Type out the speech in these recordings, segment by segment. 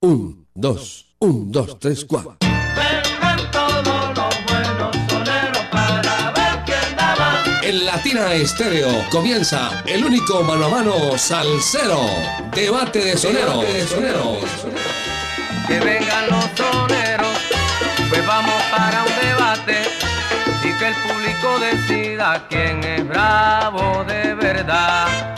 Un, dos, un, dos, tres, cuatro. Vengan todos los buenos soneros para ver quién da más. En Latina Estéreo comienza el único mano a mano salsero. Debate de soneros. Que vengan los soneros, pues vamos para un debate y que el público decida quién es bravo de verdad.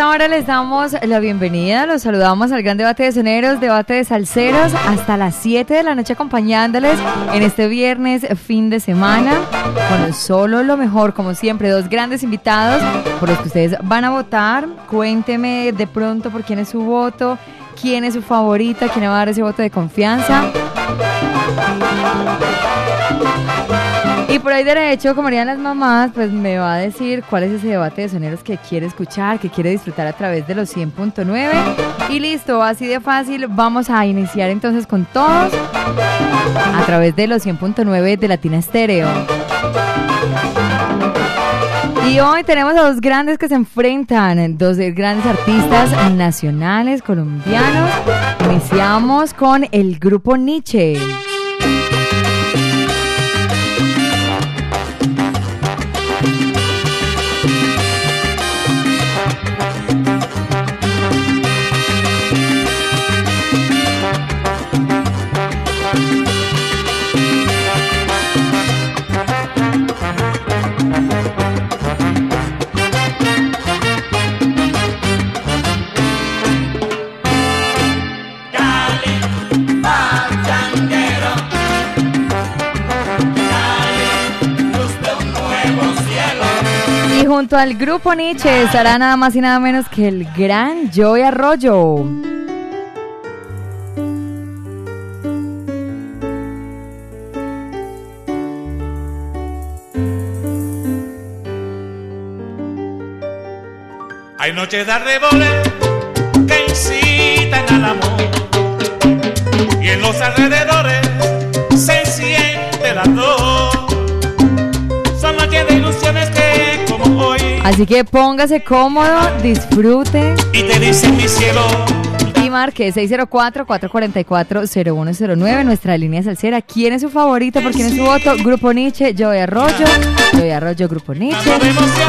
Esta hora les damos la bienvenida, los saludamos al gran debate de soneros, debate de salseros, hasta las 7 de la noche acompañándoles en este viernes fin de semana, con solo lo mejor, como siempre, dos grandes invitados por los que ustedes van a votar. Cuénteme de pronto por quién es su voto, quién es su favorita, quién va a dar ese voto de confianza. Por ahí derecho, como harían las mamás, pues me va a decir cuál es ese debate de soneros que quiere escuchar, que quiere disfrutar a través de los 100.9. Y listo, así de fácil, vamos a iniciar entonces con todos a través de los 100.9 de Latina Estéreo. Y hoy tenemos a dos grandes que se enfrentan, dos grandes artistas nacionales colombianos. Iniciamos con el grupo Nietzsche. Al grupo Nietzsche estará nada más y nada menos que el gran Joey Arroyo. Hay noches de arreboles que incitan al amor y en los alrededores Así que póngase cómodo, disfrute y te dicen mi cielo. y marque 604-444-0109, nuestra línea salsera. ¿Quién es su favorito? ¿Por quién es su voto? Grupo Nietzsche, Joey Arroyo. Joey Arroyo, Grupo Nietzsche.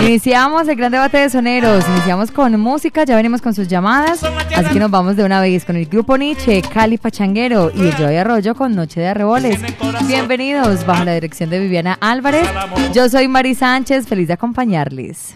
Iniciamos el gran debate de soneros. Iniciamos con música, ya venimos con sus llamadas. Así que nos vamos de una vez con el Grupo Nietzsche, Cali Pachanguero y el Joey Arroyo con Noche de Arreboles. Bienvenidos bajo la dirección de Viviana Álvarez. Yo soy Mari Sánchez, feliz de acompañarles.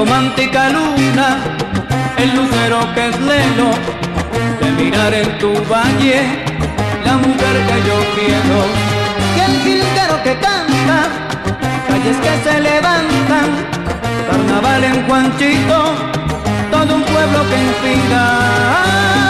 Romántica luna, el lucero que es lelo, de mirar en tu valle, la mujer que yo quiero, y el jilguero que canta, calles que se levantan, carnaval en Juanchito, todo un pueblo que inspira.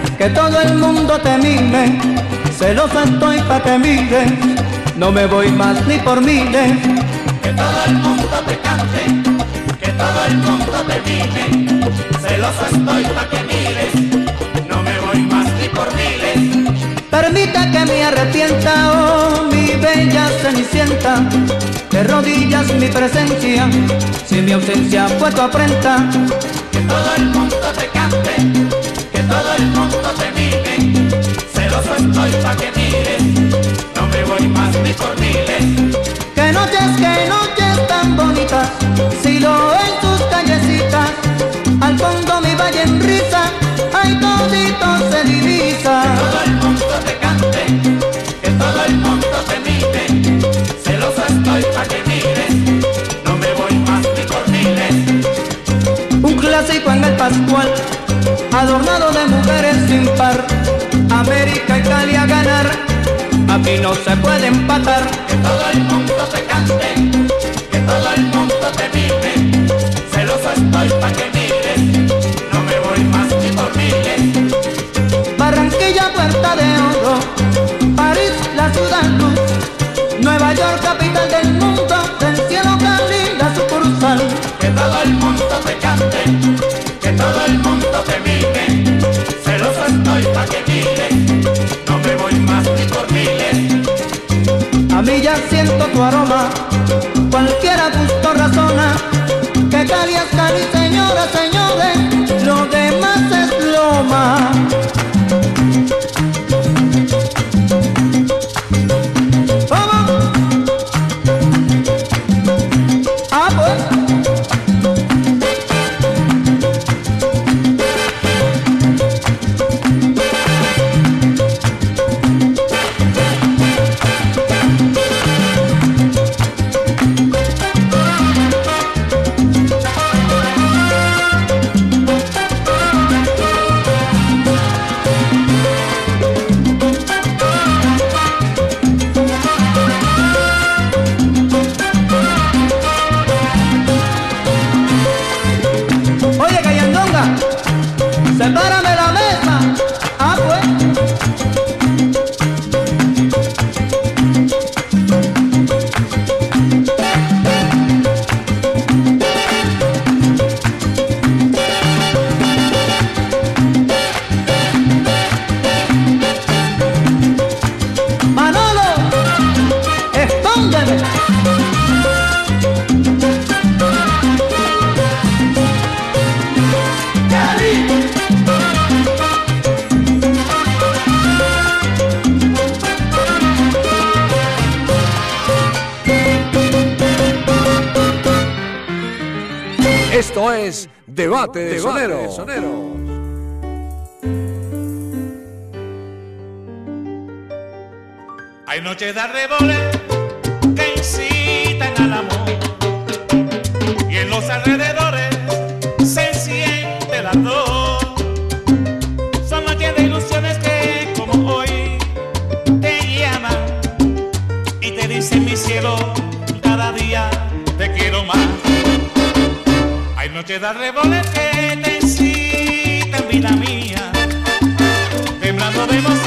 que todo el mundo te mime, celosa estoy pa' que mire, no me voy más ni por miles. Que todo el mundo te cante, que todo el mundo te mime, celosa estoy pa' que mires, no me voy más ni por miles. Permita que me arrepienta, oh mi bella cenicienta, de rodillas mi presencia, si mi ausencia fue tu afrenta. Que todo el mundo te cante, todo el mundo te mime, celoso estoy pa' que mires, no me voy más ni por miles. Que noches, que noches tan bonitas, si lo en tus callecitas, al fondo mi valle en risa, ay todito se divisa. Que todo el mundo te cante, que todo el mundo te mime, celoso estoy pa' que mires, no me voy más ni por miles. Un clásico en el Pascual, adornado de mujeres sin par. América y Cali a ganar, aquí no se puede empatar. Que todo el mundo te cante, que todo el mundo te mime, celoso estoy pa' que mires, siento tu aroma, cualquiera gusto razona, que Cali es Debate de Sonero. Hay noches de arreboles Hay noches de arreboles que te vida mía. Temblando de emociones,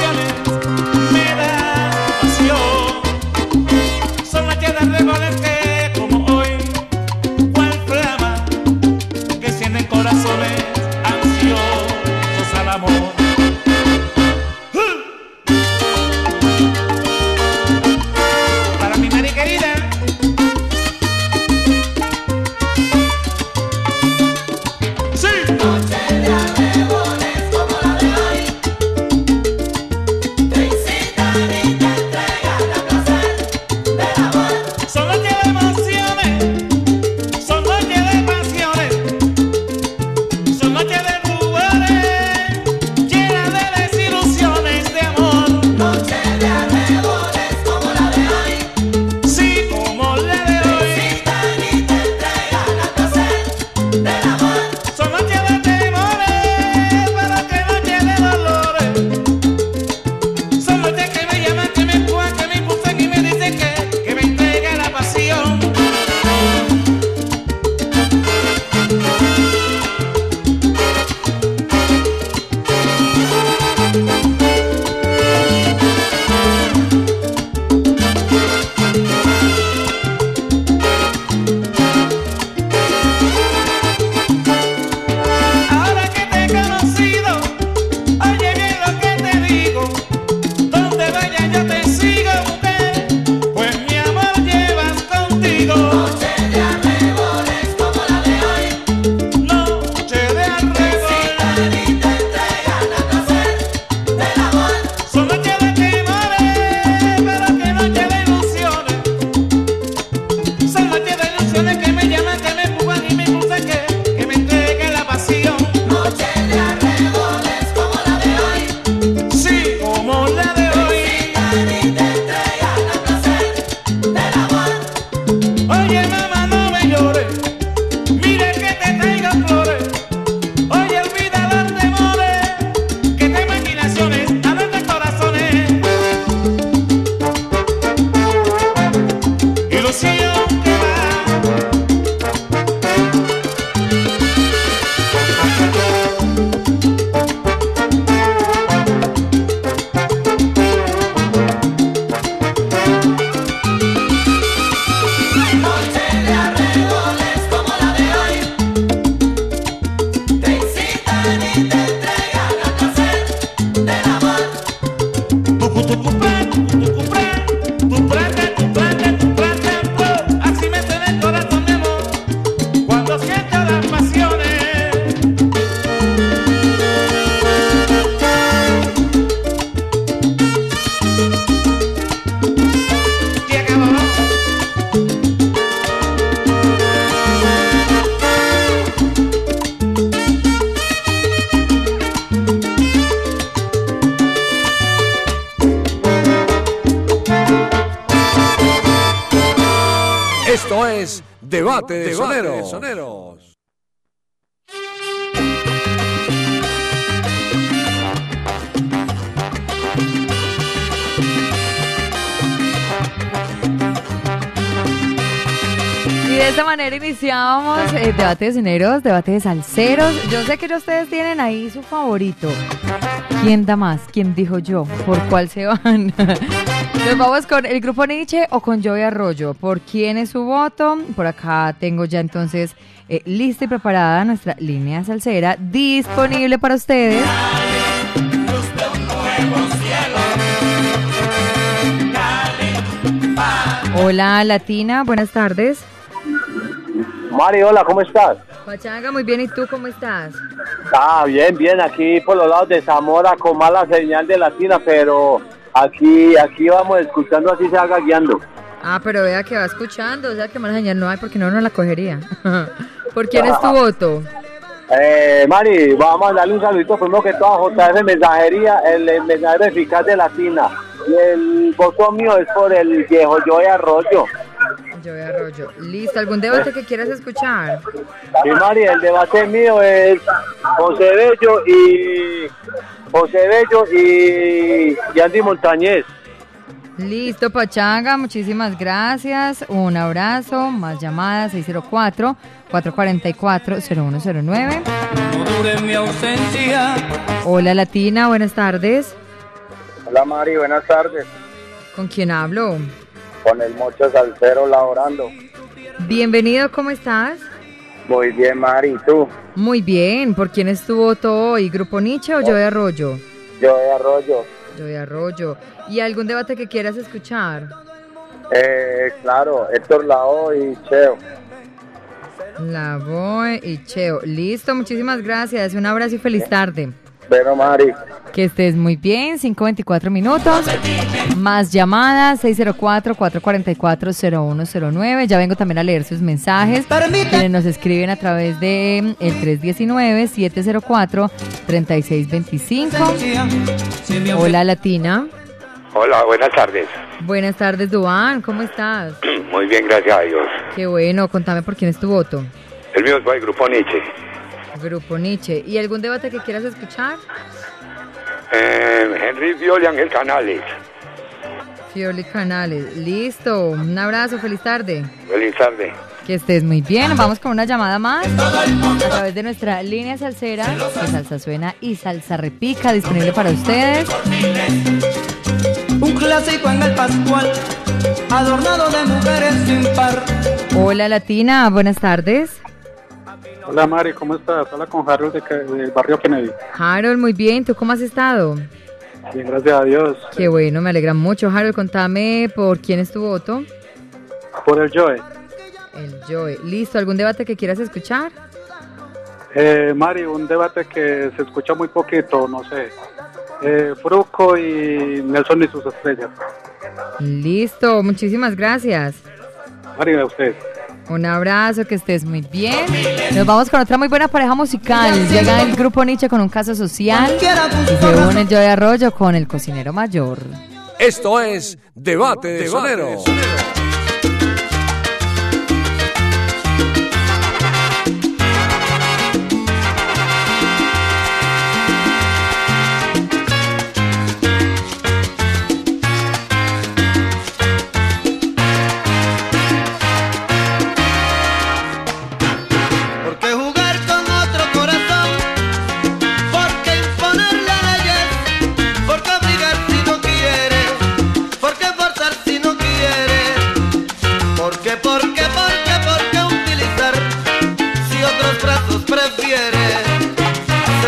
iniciábamos eh, debate de soneros, debate de salseros. Yo sé que ustedes tienen ahí su favorito. ¿Quién da más? ¿Quién dijo yo? ¿Por cuál se van? Nos vamos con el grupo Nietzsche o con Joey Arroyo. ¿Por quién es su voto? Por acá tengo ya entonces eh, lista y preparada nuestra línea salsera disponible para ustedes. Hola Latina, buenas tardes. Mari, hola, ¿cómo estás? Pachanga, muy bien. ¿Y tú cómo estás? Ah, bien, bien, aquí por los lados de Zamora con mala señal de latina, pero aquí aquí vamos escuchando así se haga guiando. Ah, pero vea que va escuchando, o sea que mala señal no hay porque no no la cogería. ¿Por quién es tu voto? Eh, Mari, vamos a darle un saludito primero que todo a JF Mensajería, el, el mensajero eficaz de Latina. Y el voto mío es por el viejo Joey Arroyo. Joey Arroyo. Listo, ¿algún debate que quieras escuchar? Sí, Mari, el debate mío es José Bello y José Bello y, y Andy Montañez. Listo, Pachanga, muchísimas gracias. Un abrazo, más llamadas 604-444-0109. No dure mi ausencia. Hola Latina, buenas tardes. Hola Mari, buenas tardes. ¿Con quién hablo? Con el mocho salsero laborando. Bienvenido, ¿cómo estás? Muy bien, Mari, ¿y tú? Muy bien, ¿por quién es tu voto hoy? ¿Grupo Nietzsche o Joey Arroyo? Joey Arroyo. Joey Arroyo. ¿Y algún debate que quieras escuchar? Eh, claro, Héctor Lao y Cheo. La voy y Cheo. Listo, muchísimas gracias. Un abrazo y feliz tarde. Bueno, Mari. Que estés muy bien, 5.24 minutos. Más llamadas, 604-444-0109. Ya vengo también a leer sus mensajes. Quienes nos escriben a través de el 319-704-3625. Hola, Latina. Hola, buenas tardes. Buenas tardes, Duan. ¿Cómo estás? Muy bien, gracias a Dios. Qué bueno. Contame por quién es tu voto. El mío es para el grupo Nietzsche. Grupo Nietzsche. ¿Y algún debate que quieras escuchar? Eh, Henry Violi Ángel Canales. Fioli Canales. Listo. Un abrazo. Feliz tarde. Feliz tarde. Que estés muy bien. Vamos con una llamada más a través de nuestra línea salsera de Salsa Suena y Salsa Repica disponible para ustedes. Un clásico en el Pascual, adornado de mujeres sin par. Hola Latina, buenas tardes. Hola, Mari, ¿cómo estás? Habla con Harold de, del barrio Kennedy. Harold, muy bien. ¿Tú cómo has estado? Bien, gracias a Dios. Qué bueno, me alegra mucho. Harold, contame por quién es tu voto. Por el Joey. El Joy. Listo, ¿algún debate que quieras escuchar? Eh, Mari, un debate que se escucha muy poquito, no sé. Eh, Fruco y Nelson y sus estrellas. Listo, muchísimas gracias. Mari, a usted. Un abrazo, que estés muy bien. Nos vamos con otra muy buena pareja musical. Llega el grupo Nietzsche con un caso social y se une el Joy Arroyo con el cocinero mayor. Esto es Debate de Soneros. ¿Por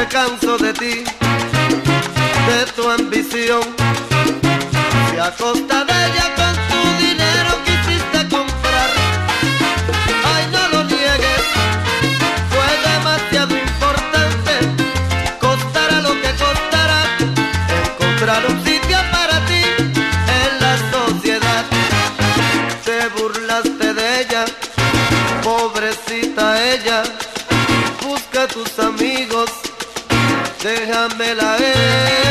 Se canso de ti, de tu ambición. Si a costa de ella con tu dinero quisiste comprar. Ay, no lo niegues, fue demasiado importante. Costará lo que costará encontrar un sitio para ti en la sociedad. Te burlaste de ella, pobrecita ella. Busca a tus amigos, déjamela a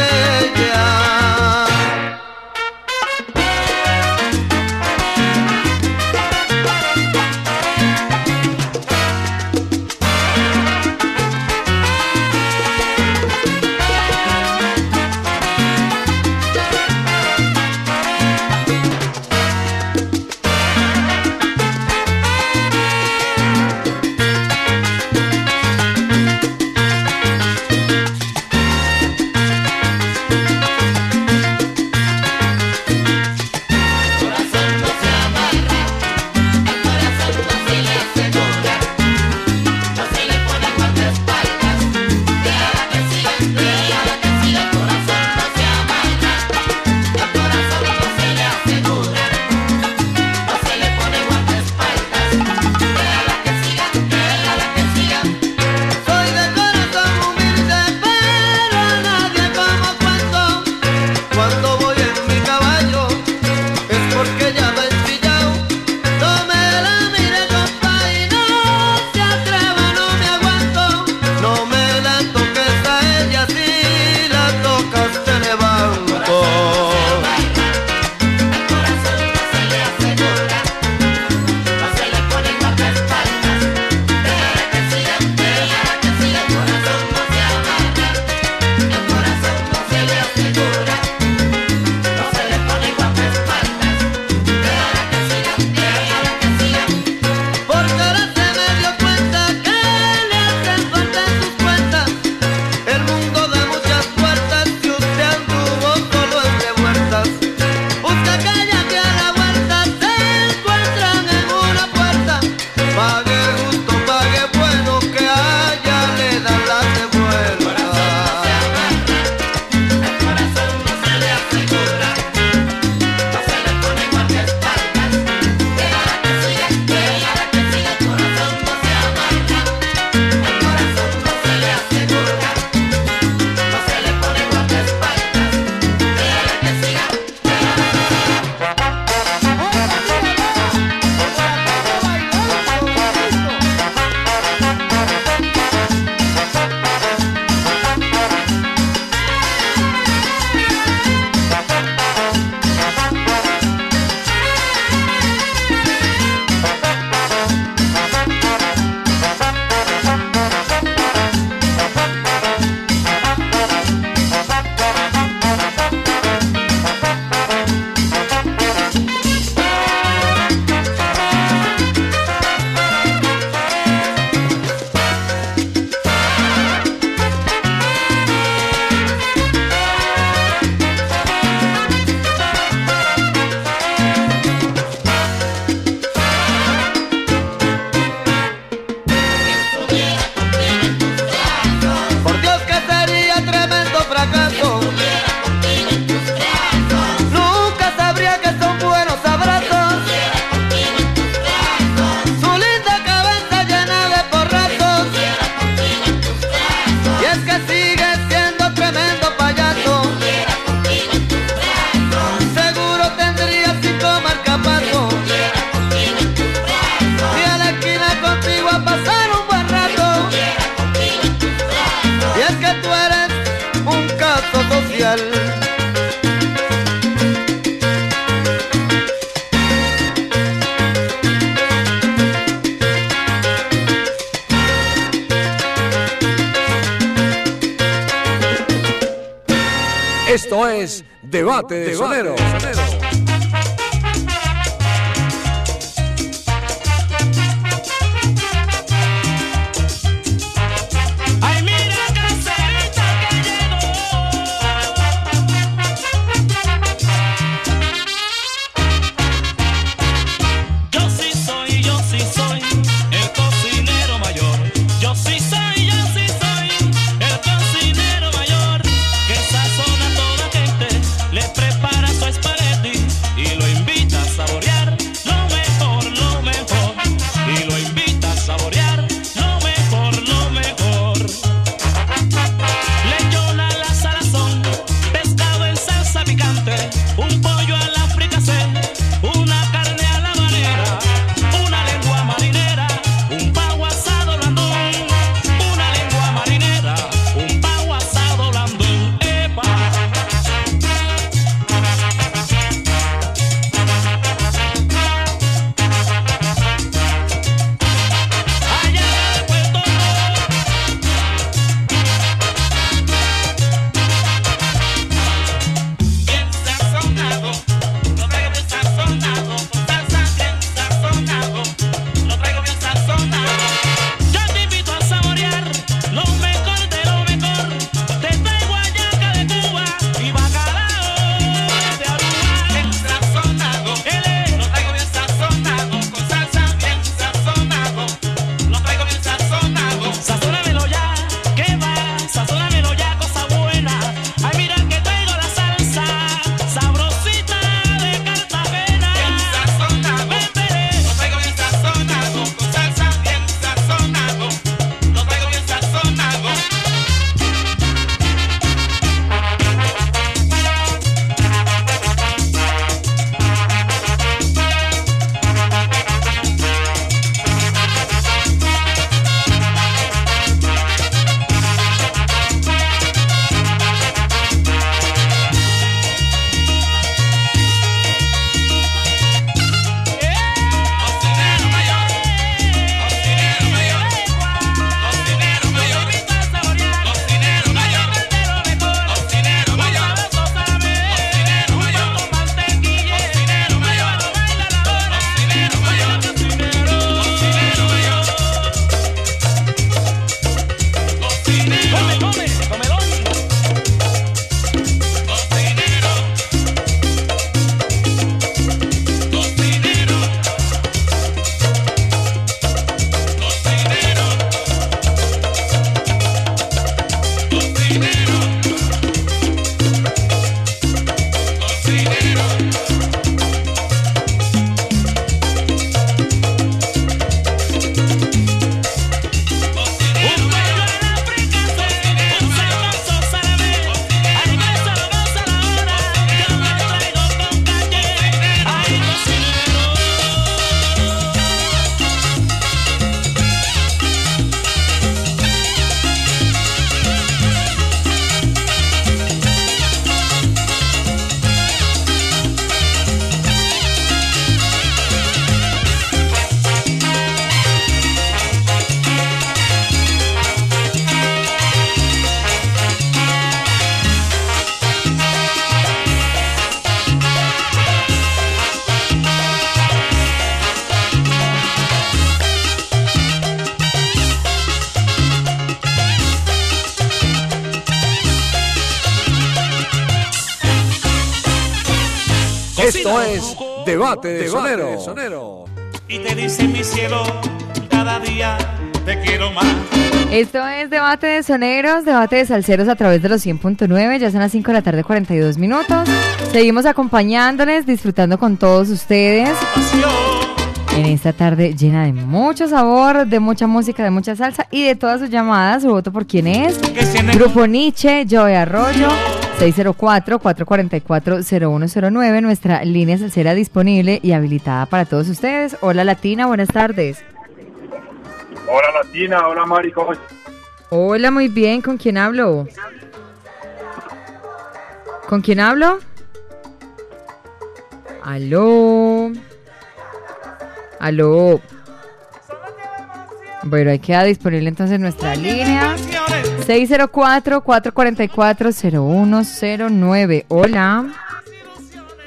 Debate de, Debate sonero. Debate de Sonero. Y te dice mi cielo, cada día te quiero más. Esto es Debate de Soneros, Debate de Salceros a través de los 100.9. Ya son las 5 de la tarde, 42 minutos. Seguimos acompañándoles, disfrutando con todos ustedes en esta tarde llena de mucho sabor, de mucha música, de mucha salsa y de todas sus llamadas. Su voto por quién es. Grupo Nietzsche, Joey Arroyo, 604-444-0109. Nuestra línea salsera disponible y habilitada para todos ustedes. Hola Latina, buenas tardes. Hola Latina, hola Mari, ¿cómo estás? Hola, muy bien. ¿Con quién hablo? ¿Con quién hablo? Aló. Aló. Bueno, ahí queda disponible entonces nuestra línea. Momento. 604-444-0109. Hola.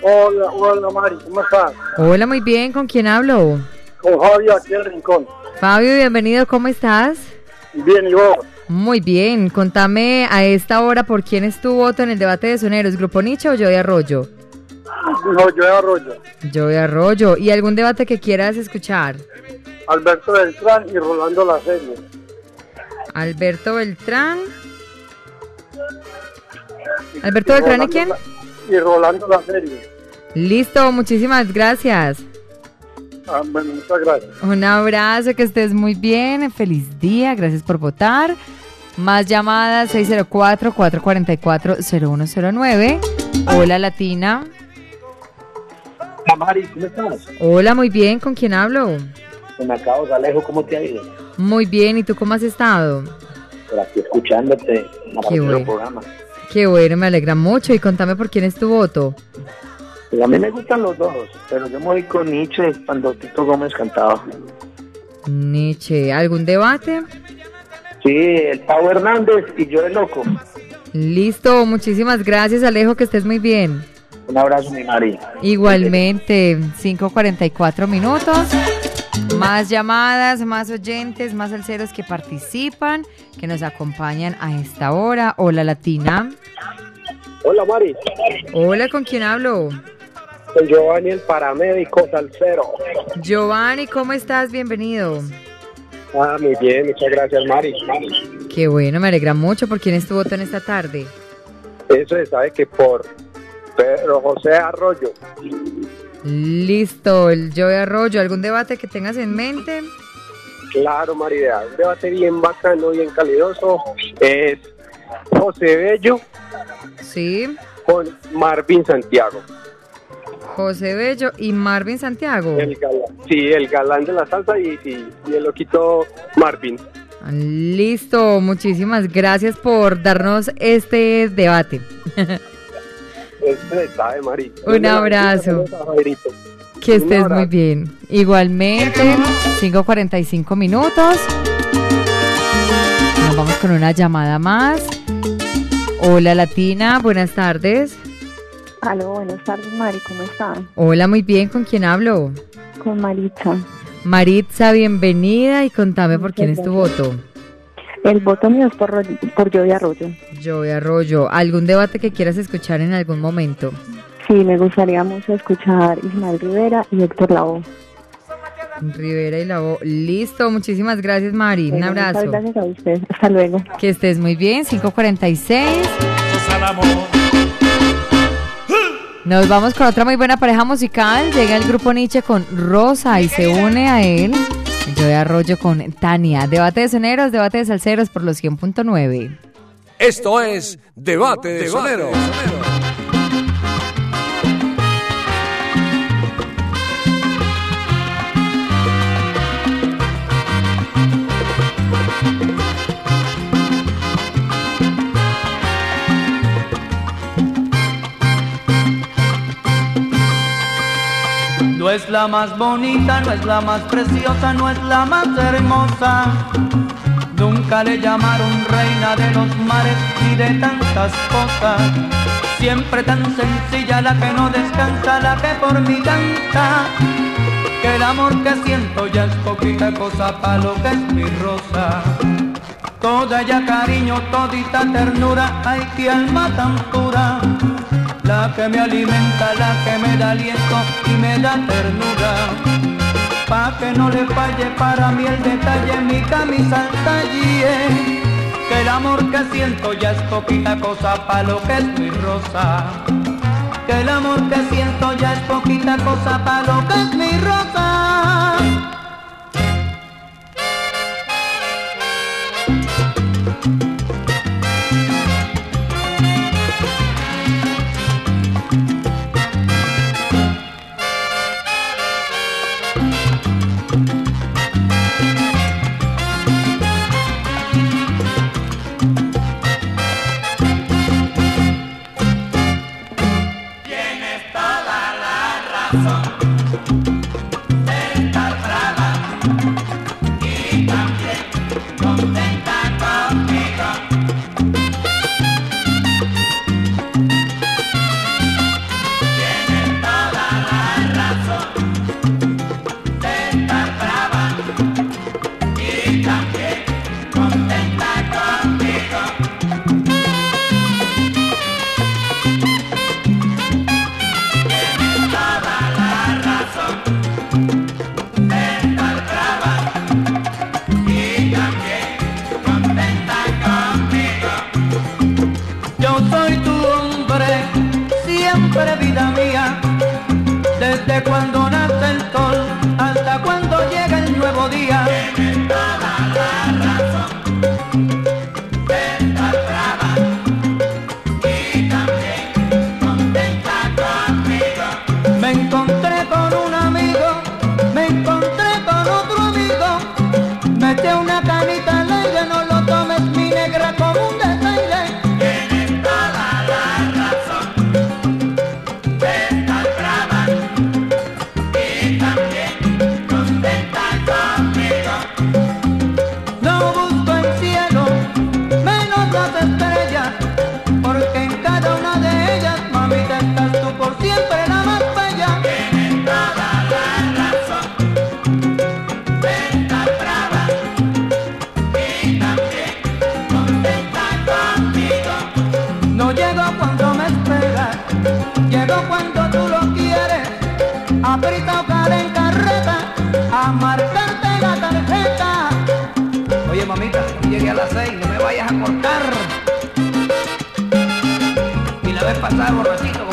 Hola, hola Mari, ¿cómo estás? Hola, muy bien. ¿Con quién hablo? Con Fabio aquí en el rincón. Fabio, bienvenido. ¿Cómo estás? Bien, ¿y vos? Muy bien. Contame a esta hora por quién es tu voto en el debate de soneros. ¿Grupo Nietzsche o Joey Arroyo? No, yo de Arroyo. Joey Arroyo. ¿Y algún debate que quieras escuchar? Alberto Beltrán y Rolando La Serie. Alberto Beltrán. ¿Alberto Beltrán y Rolando quién? Y Rolando La Serie. Listo, muchísimas gracias. Ah, bueno, muchas gracias. Un abrazo, que estés muy bien. Feliz día, gracias por votar. Más llamadas 604-444-0109. Hola Latina. Hola Mari, ¿cómo estás? Hola, muy bien. ¿Con quién hablo? Me acabo de Alejo, ¿cómo te ha ido? Muy bien. ¿Y tú cómo has estado? Por aquí escuchándote, maravilloso bueno. programa. Qué bueno, me alegra mucho. Y contame por quién es tu voto. Pues a mí me gustan los dos, pero yo me voy con Nietzsche cuando Tito Gómez cantaba. Nietzsche, ¿algún debate? Sí, el Pau Hernández y yo el loco. Listo, muchísimas gracias Alejo, que estés muy bien. Un abrazo, mi Mari. Igualmente, 5.44 minutos. Más llamadas, más oyentes, más alceros que participan, que nos acompañan a esta hora. Hola Latina. Hola Mari, Hola, ¿con quién hablo? soy Giovanni el paramédico salsero. Giovanni, ¿cómo estás? Bienvenido. Ah, muy bien, muchas gracias Mari. Qué bueno, me alegra mucho. ¿Por quién es tu voto en esta tarde? Eso se sabe que por Pedro José Arroyo. Listo, el Joey Arroyo. ¿Algún debate que tengas en mente? Claro, María, un debate bien bacano, bien calidoso. Es José Bello Sí. con Marvin Santiago. José Bello y Marvin Santiago. El galán, sí, el galán de la salsa y, y- y el loquito Marvin. Listo, muchísimas gracias por darnos este debate. Un abrazo. Que estés muy bien. Igualmente, 5.45 minutos. Nos vamos con una llamada más. Hola Latina, buenas tardes. Aló, buenas tardes, Mari, ¿cómo están? Hola, muy bien, ¿con quién hablo? Con Maritza. Maritza, bienvenida y contame por quién es tu voto. El voto mío es por, por Joey Arroyo. Joey Arroyo, ¿algún debate que quieras escuchar en algún momento? Sí, me gustaría mucho escuchar Ismael Rivera y Héctor Lavoe. Rivera y la voz. Listo, muchísimas gracias Mari. Un abrazo. Muchas gracias a usted. Hasta luego. Que estés muy bien, 546. Sos al amor. Nos vamos con otra muy buena pareja musical. Llega el grupo Nietzsche con Rosa y se une a él. Yo de Arroyo con Tania. Debate de soneros, debate de salseros por los 100.9. Esto es Debate de Soneros. No es la más bonita, no es la más preciosa, no es la más hermosa. Nunca le llamaron reina de los mares ni de tantas cosas. Siempre tan sencilla la que no descansa, la que por mí canta. Que el amor que siento ya es poquita cosa para lo que es mi rosa. Toda ella cariño, todita ternura, ay qué alma tan pura. La que me alimenta, la que me da aliento y me da ternura. Pa' que no le falle para mí el detalle, mi camisa al talle. Que el amor que siento ya es poquita cosa pa' lo que es mi rosa. Que el amor que siento ya es poquita cosa pa' lo que es mi rosa. cortar. Y la vez pasada, borrachito.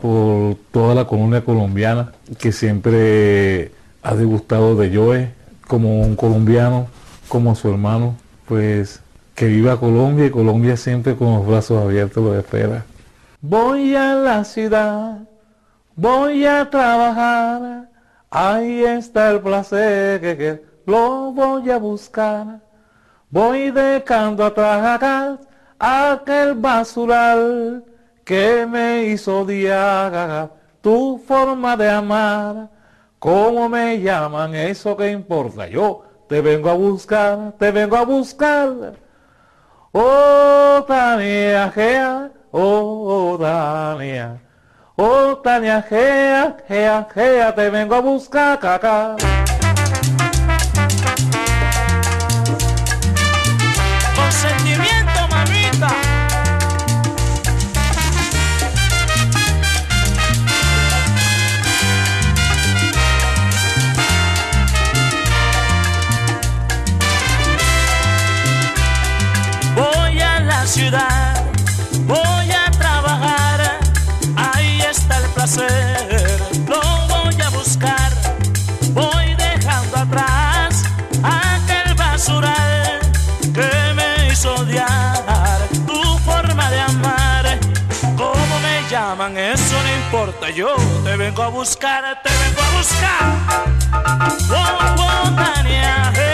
por toda la colonia colombiana que siempre ha degustado de Joe como un colombiano, como su hermano, pues que viva Colombia y Colombia siempre con los brazos abiertos lo espera. Voy a la ciudad, voy a trabajar, ahí está el placer que, que lo voy a buscar. Voy dejando atrás aquel basural que me hizo odiar tu forma de amar. ¿Cómo me llaman? Eso que importa. Yo te vengo a buscar, te vengo a buscar. Oh, Tania, gea, oh, oh, Tania. Oh, Tania, gea, gea, gea, te vengo a buscar, caca. yo te vengo a buscar, te vengo a buscar. Oh, oh,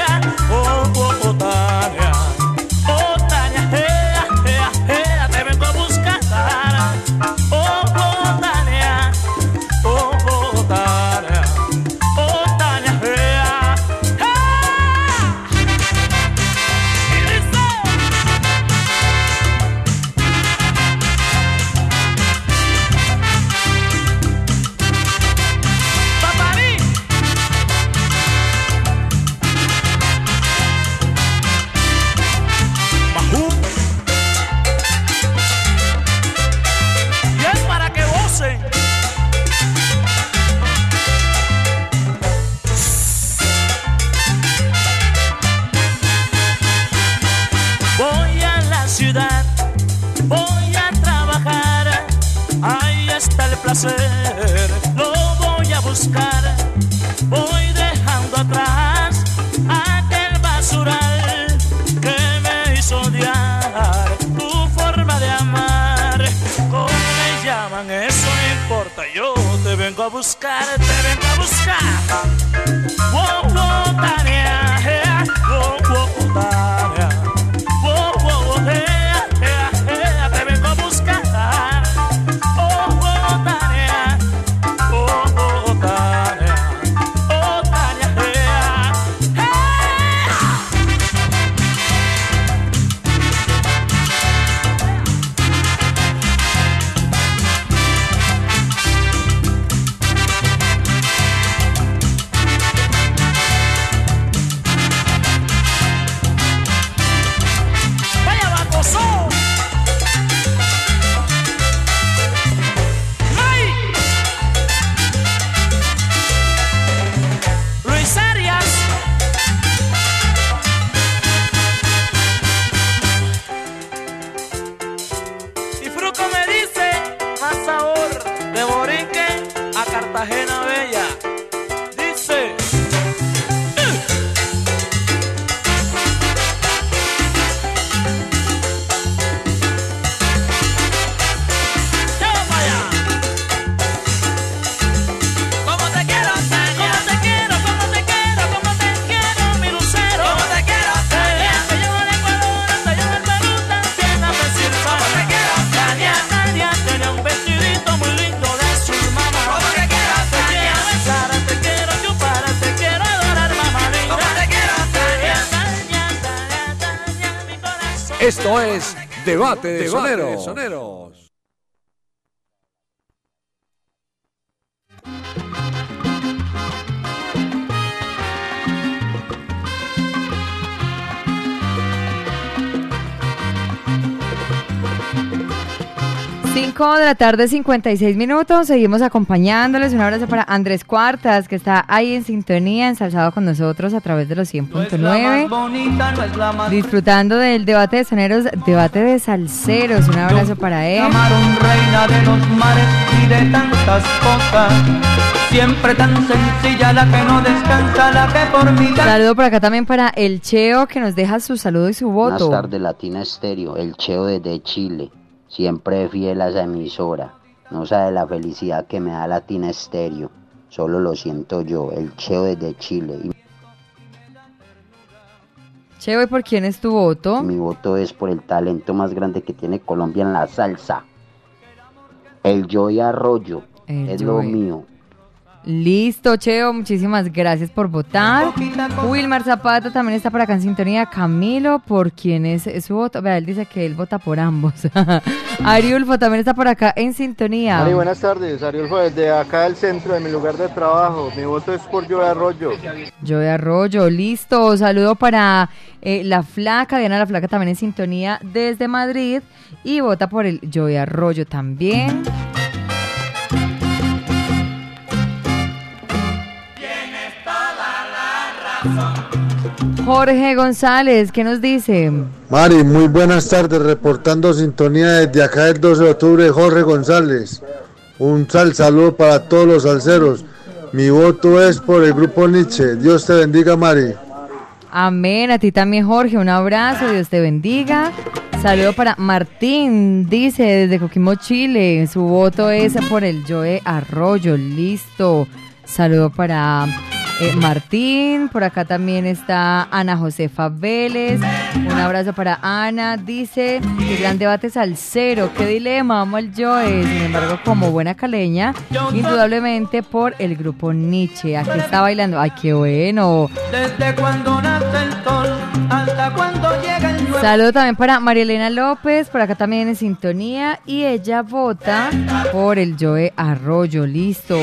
Debate de Debate de Soneros. Soneros. Cinco de la tarde, 56 minutos. Seguimos acompañándoles. Un abrazo para Andrés Cuartas, que está ahí en sintonía, ensalzado con nosotros a través de los La más 100.9. bonita no es la más Disfrutando del debate de soneros, debate de salseros. Un abrazo para él. Llamaron reina de los mares y de tantas cosas. Siempre tan sencilla la que no descansa, la que por mi Saludo por acá también para el Cheo, que nos deja su saludo y su Buenas voto. tardes, Latina Estéreo, el Cheo desde Chile, siempre fiel a esa emisora. No sabe la felicidad que me da Latina Estéreo, solo lo siento yo, el Cheo desde Chile. Cheo, ¿y por quién es tu voto? mi voto es por el talento más grande que tiene Colombia en la salsa. El Joy Arroyo, El es lo mío. Listo, Cheo, muchísimas gracias por votar. Wilmar Zapata también está por acá en sintonía. Camilo, ¿por quién es su voto? Vea, él dice que él vota por ambos. Ariulfo también está por acá en sintonía. Mari, buenas tardes. Ariulfo, desde acá del centro de mi lugar de trabajo. Mi voto es por Joe Arroyo. Joey Arroyo, listo. Saludo para eh, la flaca, Diana la flaca también en sintonía desde Madrid. Y vota por el Joey Arroyo también. Jorge González, ¿qué nos dice? Mari, muy buenas tardes, reportando sintonía desde acá del 12 de octubre, Jorge González. Un sal saludo para todos los salseros. Mi voto es por el grupo Nietzsche. Dios te bendiga, Mari. Amén, a ti también Jorge, un abrazo, Dios te bendiga. Saludo para Martín, dice desde Coquimbo, Chile, su voto es por el Joe Arroyo, listo. Saludo para eh, Martín, por acá también está Ana Josefa Vélez, un abrazo para Ana, dice, el gran debate salsero, qué dilema, amo al Joe, sin embargo como buena caleña, indudablemente por el grupo Nietzsche, aquí está bailando, ay qué bueno. Desde cuando nace el sol hasta cuando llega el nuevo. Saludo también para María Elena López, por acá también en sintonía, y ella vota por el Joe Arroyo, listo.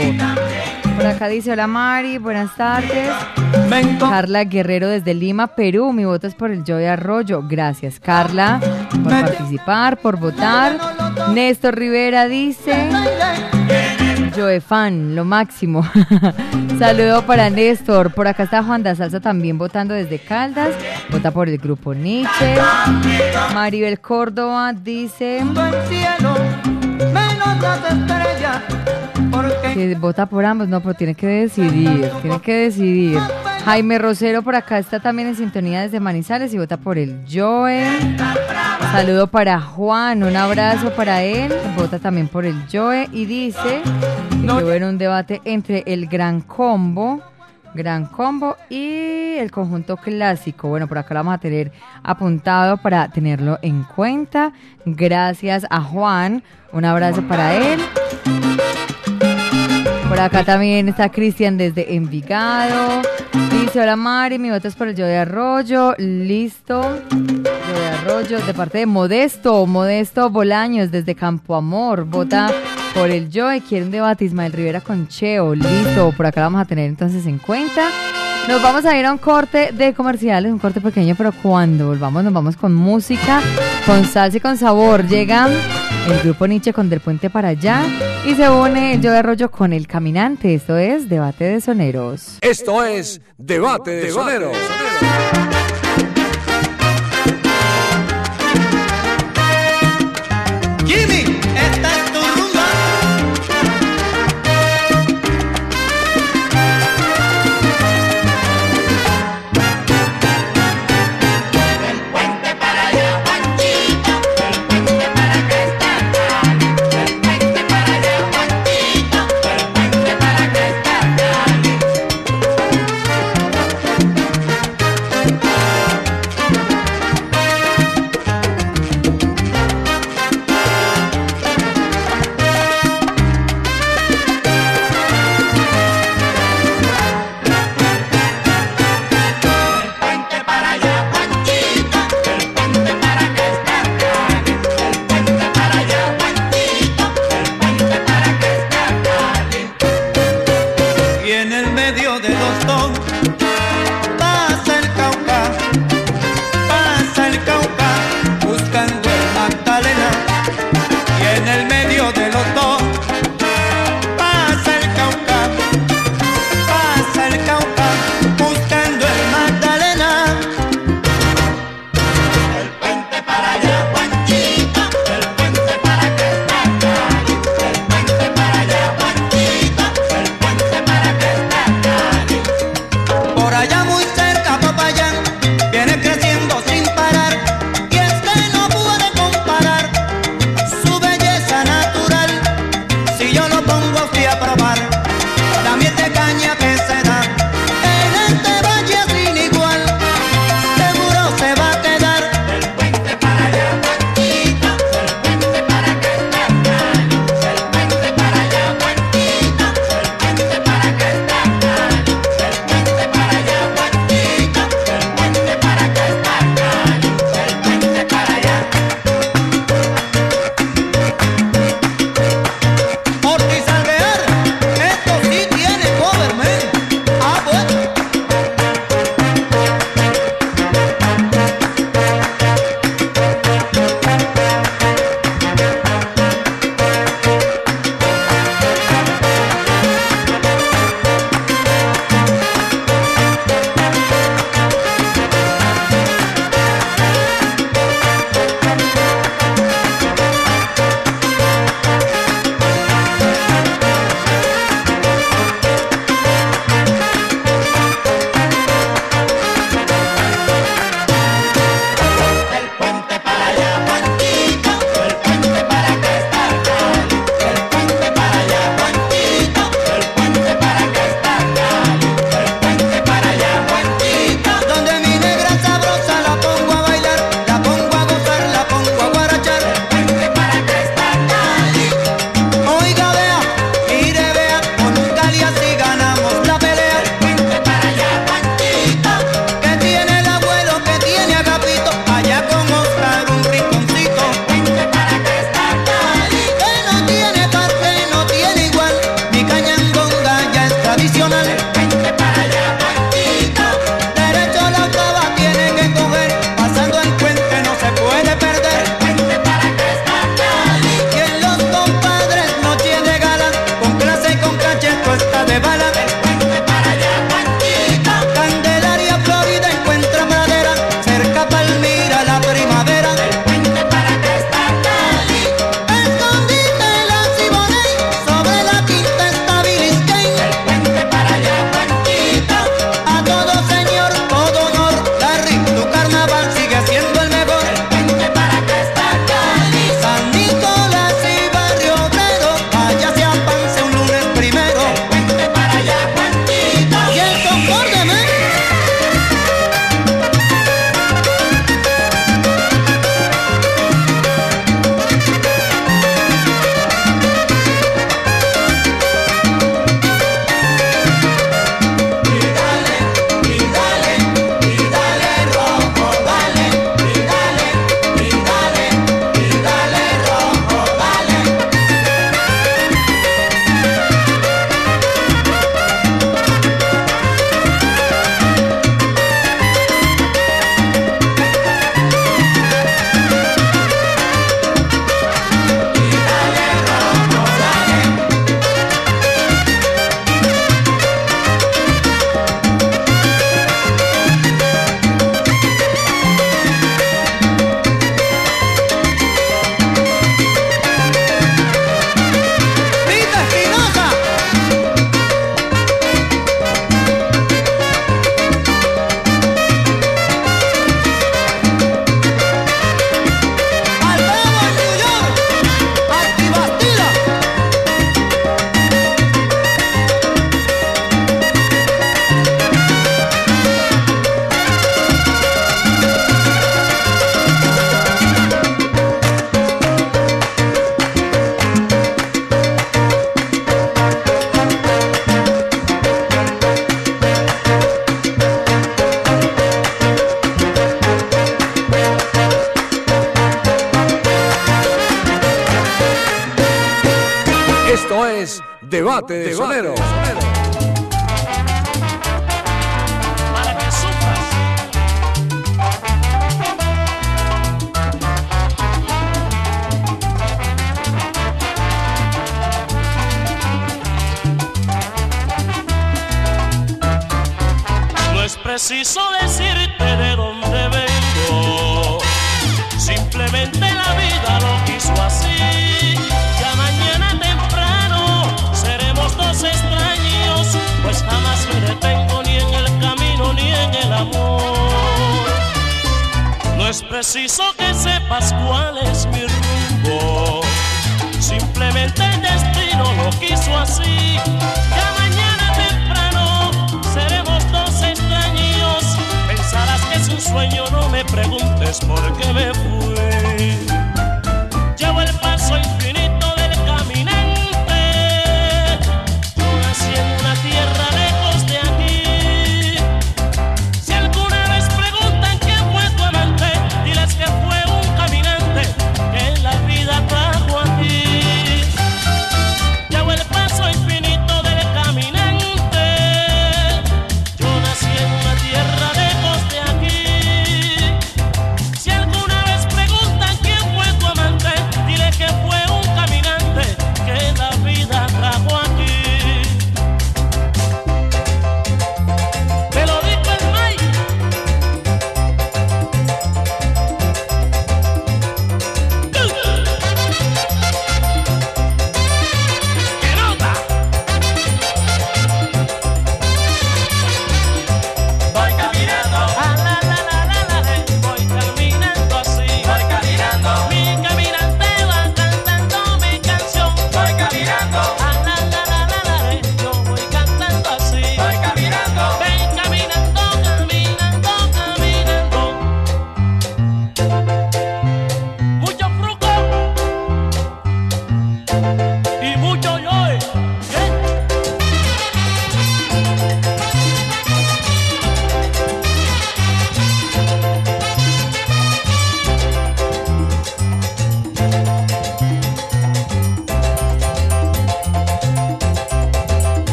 Por acá dice, hola Mari, buenas tardes. Carla Guerrero desde Lima, Perú, mi voto es por el Joe Arroyo. Gracias Carla por participar, por votar. Néstor Rivera dice, Joe fan, lo máximo. Saludo para Néstor. Por acá está Juan da Salsa también votando desde Caldas. Vota por el grupo Nietzsche. Maribel Córdoba dice. menos las estrellas. Porque Que vota por ambos, no, pero tiene que decidir, tiene que decidir. Jaime Rosero por acá está también en sintonía desde Manizales y vota por el Joe. Saludo para Juan, un abrazo para él, vota también por el Joe y dice que bueno, un debate entre el Gran Combo, Gran Combo y el conjunto clásico. Bueno, por acá lo vamos a tener apuntado para tenerlo en cuenta. Gracias a Juan, un abrazo para él. Por acá también está Cristian desde Envigado. Dice, hola Mari, mi voto es por el Yo de Arroyo. Listo. Yo de Arroyo, de parte de Modesto. Modesto Bolaños desde Campo Amor. Vota por el Yo y quiere un debate Ismael Rivera con Cheo. Listo. Por acá lo vamos a tener entonces en cuenta. Nos vamos a ir a un corte de comerciales, un corte pequeño, pero cuando volvamos nos vamos con música, con salsa y con sabor. Llega el grupo Nietzsche con Del Puente para allá y se une el Yo de Arroyo con El Caminante. Esto es Debate de Soneros. Esto es Debate de Soneros.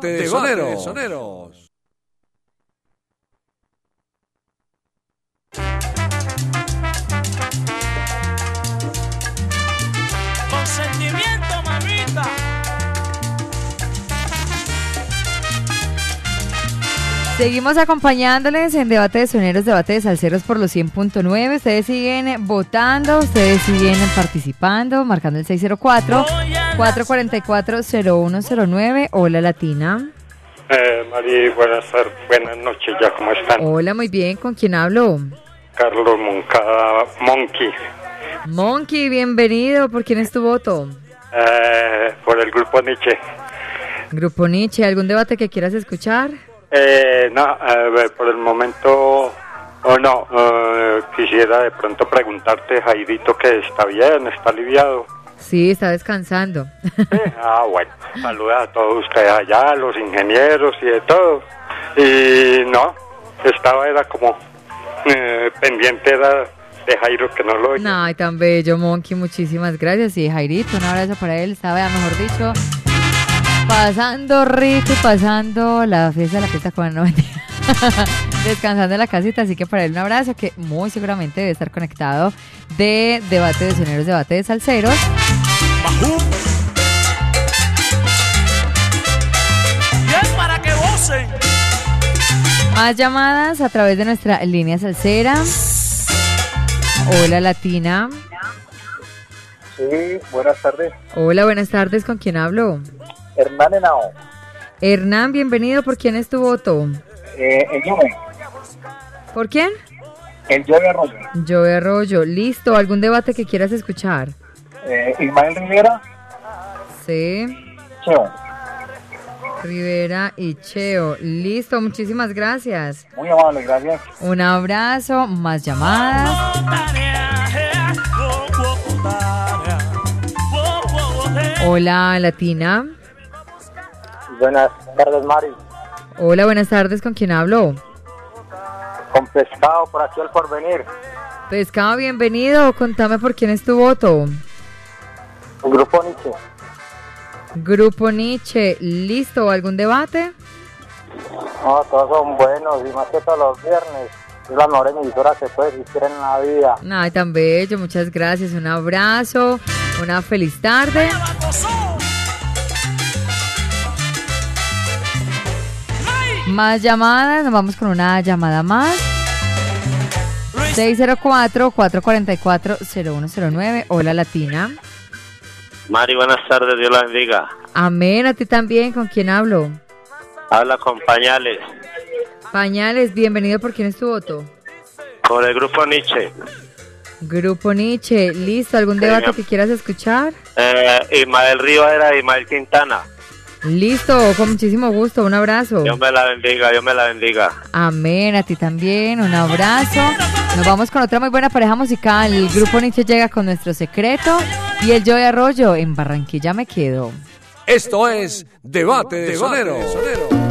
Debate de Soneros. Con sentimiento, mamita. Seguimos acompañándoles en Debate de Soneros, Debate de Salceros por los 100.9. Ustedes siguen votando, ustedes siguen participando, marcando el 604-444-0109. Hola Latina. Eh, Mari, buenas, buenas noches, ya, ¿cómo están? Hola, muy bien. ¿Con quién hablo? Carlos Moncada, Monkey, Monkey, bienvenido. ¿Por quién es tu voto? eh, por el grupo Nietzsche. Grupo Nietzsche, ¿algún debate que quieras escuchar? Eh, no, eh, por el momento, o no, eh, quisiera de pronto preguntarte, Jairito, que está bien, está aliviado. Sí, está descansando. Ah, bueno, saluda a todos ustedes allá, a los ingenieros y de todo. Y no, estaba, era como eh, pendiente era de Jairo que no lo oye. Ay, tan bello, Monkey. Muchísimas gracias. Y Jairito, un abrazo para él. Estaba, mejor dicho, pasando rico y pasando la fiesta, la fiesta con no mentira. Descansando en la casita. Así que para él un abrazo que muy seguramente debe estar conectado de Debate de Soneros, Debate de para que gocen. Más llamadas a través de nuestra línea salsera. Hola Latina. Sí, buenas tardes. Hola, buenas tardes. ¿Con quién hablo? Hernán Henao. Hernán, bienvenido. ¿Por quién es tu voto? Eh, el Juve. ¿Por quién? El Juve Arroyo. Joey Arroyo. Listo. ¿Algún debate que quieras escuchar? Eh, Ismael Rivera. Sí. Cheo. Rivera y Cheo. Listo. Muchísimas gracias. Muy amable, gracias. Un abrazo. Más llamadas. Hola, Latina. Buenas tardes, Mari. Hola, buenas tardes. ¿Con quién hablo? Con pescado por aquí al porvenir. Pescado, bienvenido. Contame por quién es tu voto. Grupo Nietzsche. Grupo Nietzsche. ¿Listo? ¿Algún debate? No, todos son buenos y más que todos los viernes. Es la mejor emisora que puede existir en la vida. Ay, tan bello. Muchas gracias. Un abrazo. Una feliz tarde. Más llamadas. Nos vamos con una llamada más. 604-444-0109. Hola, Latina. Mari, buenas tardes, Dios la bendiga. Amén. A ti también. ¿Con quién hablo? Habla con pañales, Pañales. Bienvenido. ¿Por quién es tu voto? por el grupo Nietzsche. Grupo Nietzsche. ¿Listo? ¿Algún debate que quieras escuchar? Eh, Ismael Rivera y Ismael Quintana. Listo. Con muchísimo gusto. Un abrazo. Dios me la bendiga, Dios me la bendiga. Amén, a ti también, un abrazo. Nos vamos con otra muy buena pareja musical. El grupo Nietzsche llega con nuestro secreto y el Joy Arroyo en Barranquilla me quedo. Esto es Debate de Debate Sonero. de Sonero.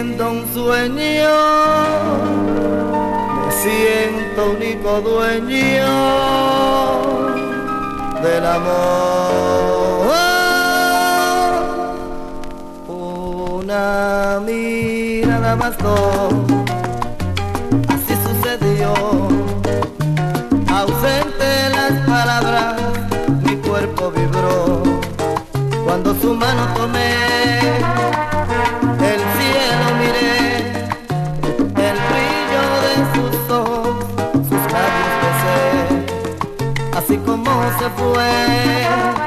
Viviendo un sueño, me siento único dueño del amor. Una mirada bastó, así sucedió. Ausente las palabras, mi cuerpo vibró cuando su mano tomé se fue,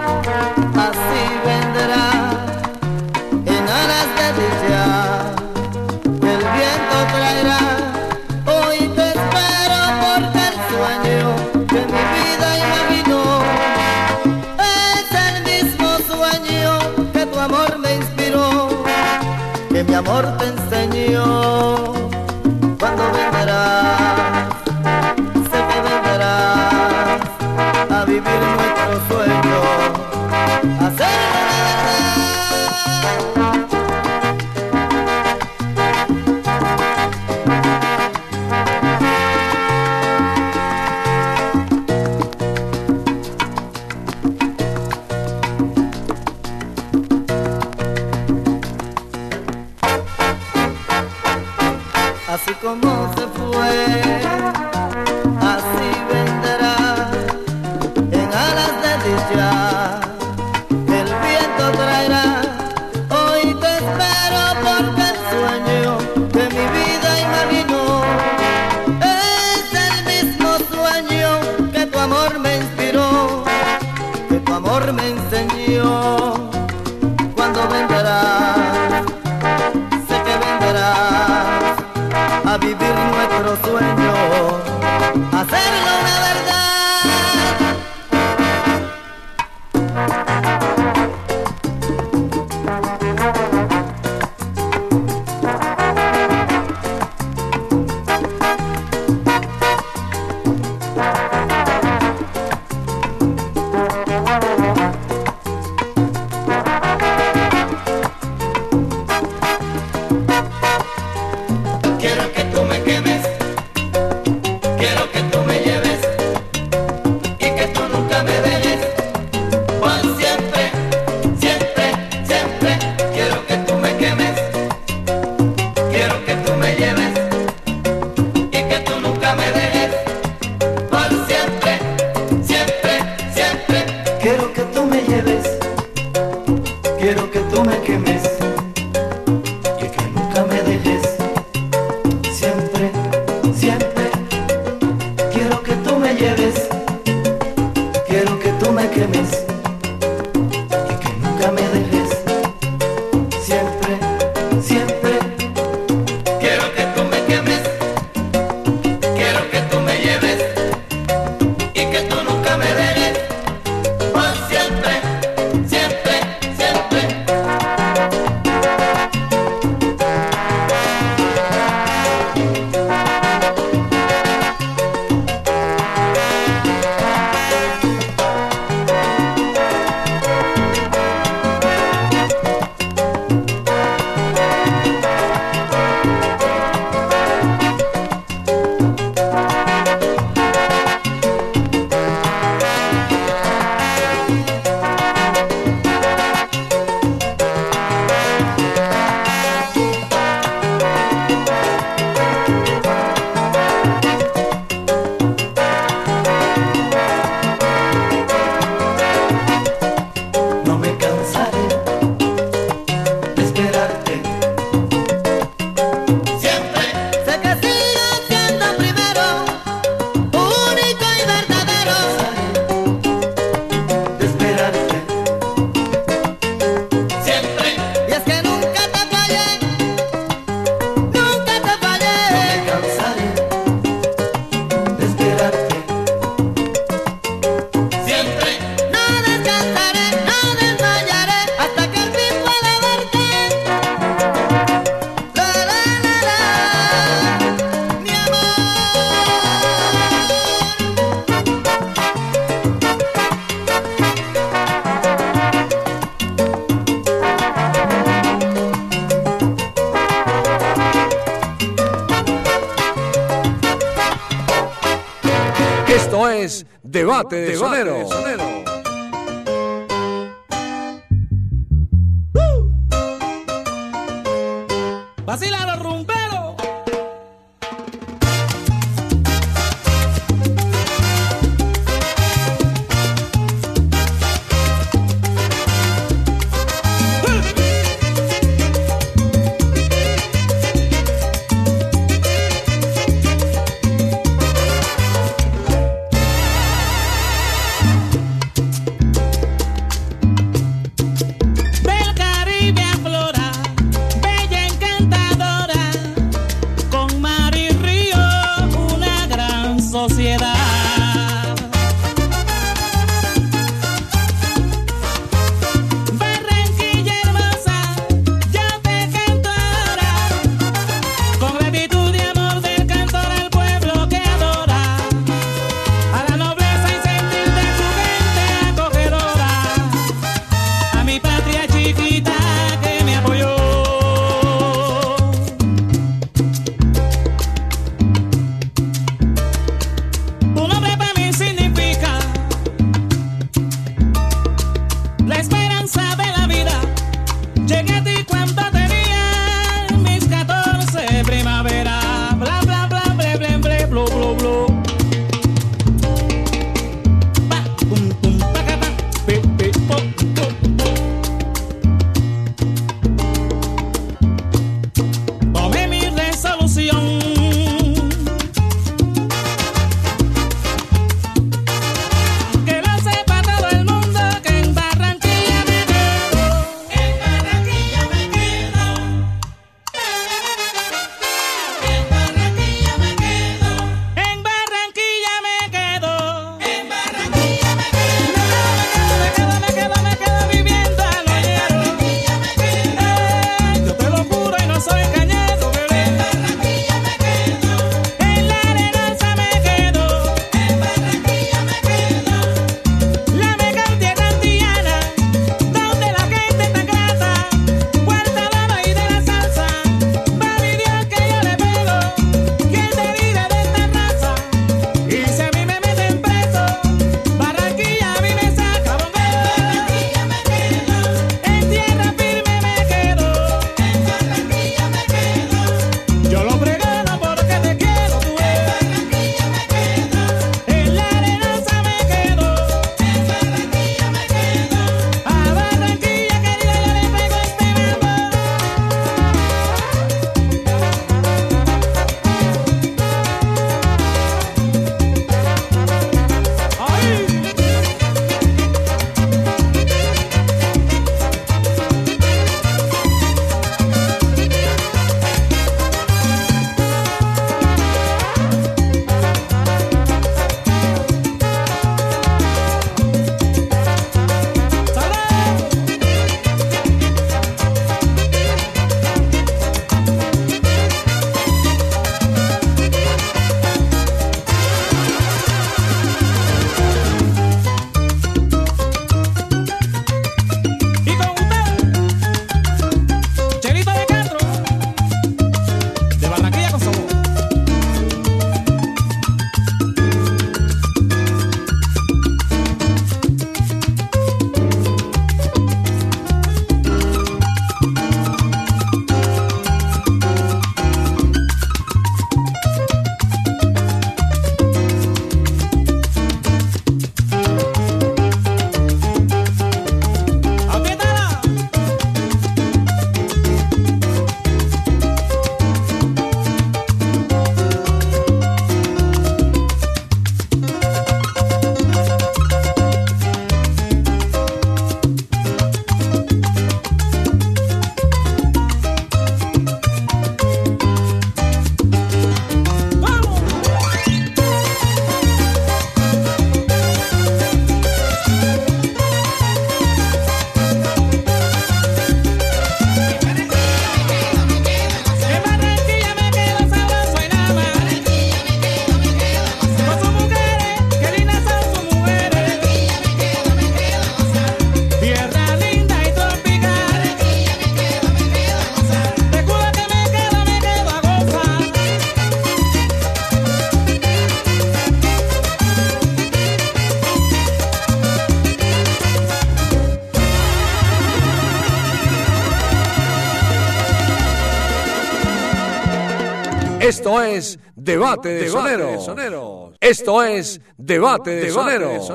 Esto es Debate de Soneros. Esto es Debate de Soneros.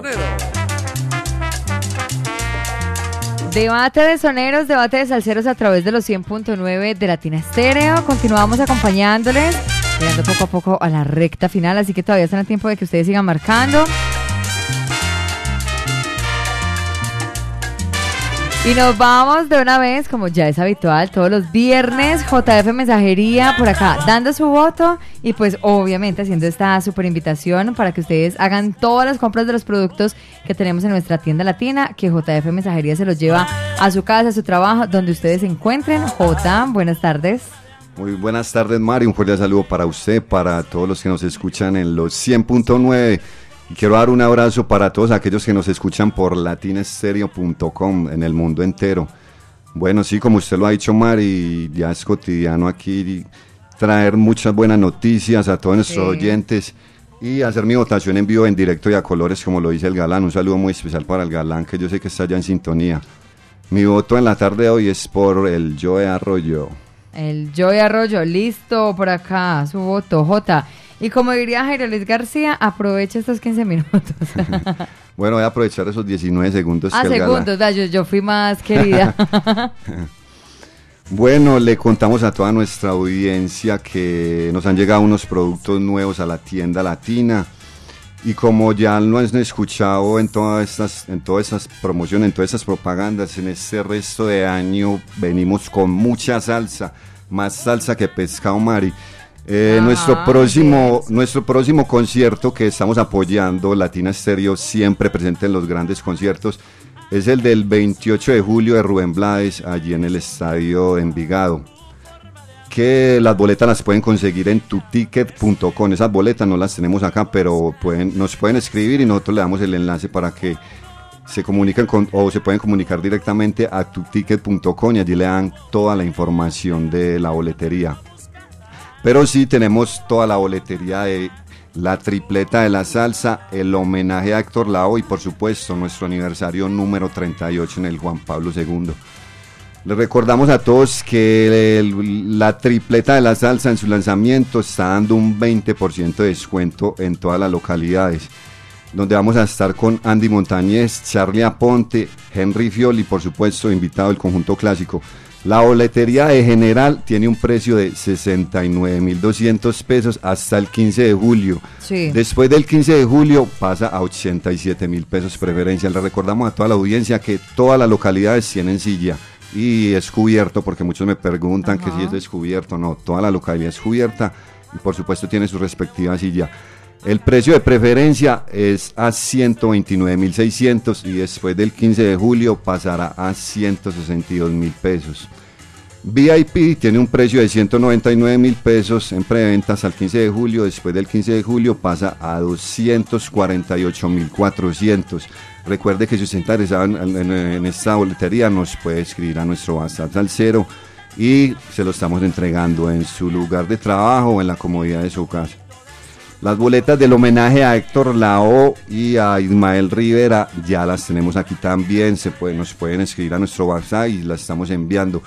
Debate de soneros, debate de salseros a través de los 100.9 de Latina Estéreo. Continuamos acompañándoles, llegando poco a poco a la recta final, así que todavía están a tiempo de que ustedes sigan marcando. Y nos vamos de una vez, como ya es habitual, todos los viernes, JF Mensajería por acá, dando su voto y pues obviamente haciendo esta super invitación para que ustedes hagan todas las compras de los productos que tenemos en nuestra tienda latina, que JF Mensajería se los lleva a su casa, a su trabajo, donde ustedes se encuentren. J, buenas tardes. Muy buenas tardes, Mari. Un cordial saludo para usted, para todos los que nos escuchan en los 100.9. Y quiero dar un abrazo para todos aquellos que nos escuchan por latinestereo.com en el mundo entero. Bueno, sí, como usted lo ha dicho, Mari, ya es cotidiano aquí traer muchas buenas noticias a todos nuestros Sí. oyentes y hacer mi votación en vivo, en directo y a colores, como lo dice el galán. Un saludo muy especial para el galán, que yo sé que está ya en sintonía. Mi voto en la tarde de hoy es por el Joe Arroyo. El Joy Arroyo, listo por acá, su voto, J. Y como diría Jairo Luis García, aprovecha estos 15 minutos. Bueno, voy a aprovechar esos 19 segundos ah, que segundos, da, yo, yo fui más querida. Bueno, le contamos a toda nuestra audiencia que nos han llegado unos productos nuevos a la tienda latina y como ya lo han escuchado en todas estas, en todas estas promociones, en todas estas propagandas, en este resto de año venimos con mucha salsa, más salsa que pescado mari. Eh, Ah, nuestro próximo nuestro próximo concierto que estamos apoyando Latina Stereo siempre presente en los grandes conciertos es el del 28 de julio de Rubén Blades allí en el estadio Envigado. Que las boletas las pueden conseguir en tuticket.com esas boletas no las tenemos acá pero pueden nos pueden escribir y nosotros le damos el enlace para que se comuniquen con o se pueden comunicar directamente a tuticket.com y allí le dan toda la información de la boletería pero sí tenemos toda la boletería de la tripleta de la salsa, el homenaje a Héctor Lao y por supuesto nuestro aniversario número 38 en el Juan Pablo II. Les recordamos a todos que la tripleta de la salsa en su lanzamiento está dando un 20% de descuento en todas las localidades, donde vamos a estar con Andy Montañez, Charlie Aponte, Henry Fioli, por supuesto, invitado del conjunto clásico. La boletería de general tiene un precio de 69.200 pesos hasta el 15 de julio. Sí. Después del 15 de julio pasa a 87 mil pesos preferencia. Le recordamos a toda la audiencia que todas las localidades tienen silla y es cubierto porque muchos me preguntan que si es descubierto. No, toda la localidad es cubierta y por supuesto tiene su respectiva silla. El precio de preferencia es a 129.600 y después del 15 de julio pasará a 162 mil pesos. VIP tiene un precio de 199 mil pesos en preventa hasta el 15 de julio. Después del 15 de julio pasa a 248 mil 400. Recuerde que si usted está interesado en esta boletería nos puede escribir a nuestro WhatsApp al cero y se lo estamos entregando en su lugar de trabajo o en la comodidad de su casa. Las boletas del homenaje a Héctor Lao y a Ismael Rivera ya las tenemos aquí también. Se puede- nos pueden escribir a nuestro WhatsApp y las estamos enviando.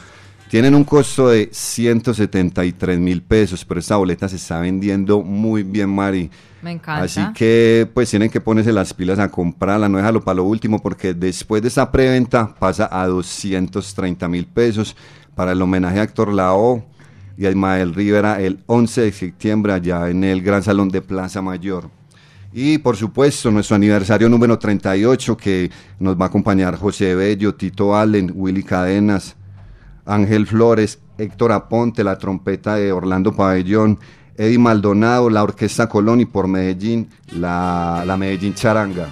Tienen un costo de 173 mil pesos, pero esta boleta se está vendiendo muy bien, Mari. Me encanta. Así que pues tienen que ponerse las pilas a comprarla, no déjalo para lo último porque después de esta preventa pasa a 230 mil pesos para el homenaje a Héctor Lao y a Ismael Rivera el 11 de septiembre allá en el Gran Salón de Plaza Mayor. Y por supuesto nuestro aniversario número 38 que nos va a acompañar José Bello, Tito Allen, Willy Cadenas, Ángel Flores, Héctor Aponte, la trompeta de Orlando Pabellón, Eddie Maldonado, la Orquesta Colón y por Medellín, la, la Medellín Charanga.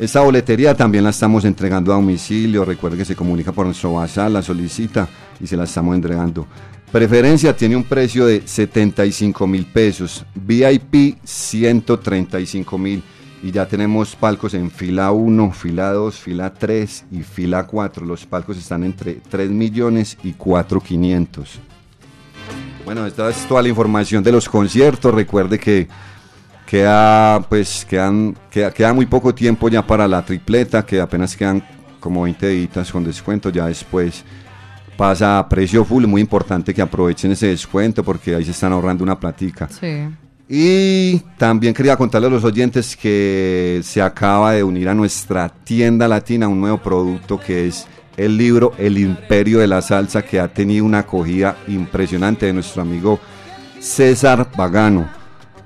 Esta boletería también la estamos entregando a domicilio. Recuerde que se comunica por nuestro WhatsApp, la solicita y se la estamos entregando. Preferencia tiene un precio de 75 mil pesos. VIP 135 mil. Y ya tenemos palcos en fila 1, fila 2, fila 3 y fila 4. Los palcos están entre 3 millones y 4 500. Bueno, esta es toda la información de los conciertos. Recuerde que queda, pues, quedan, queda, queda muy poco tiempo ya para la tripleta, que apenas quedan como 20 editas con descuento. Ya después pasa a precio full, muy importante que aprovechen ese descuento porque ahí se están ahorrando una platica. Sí. Y también quería contarle a los oyentes que se acaba de unir a nuestra tienda latina un nuevo producto que es el libro El Imperio de la Salsa que ha tenido una acogida impresionante de nuestro amigo César Pagano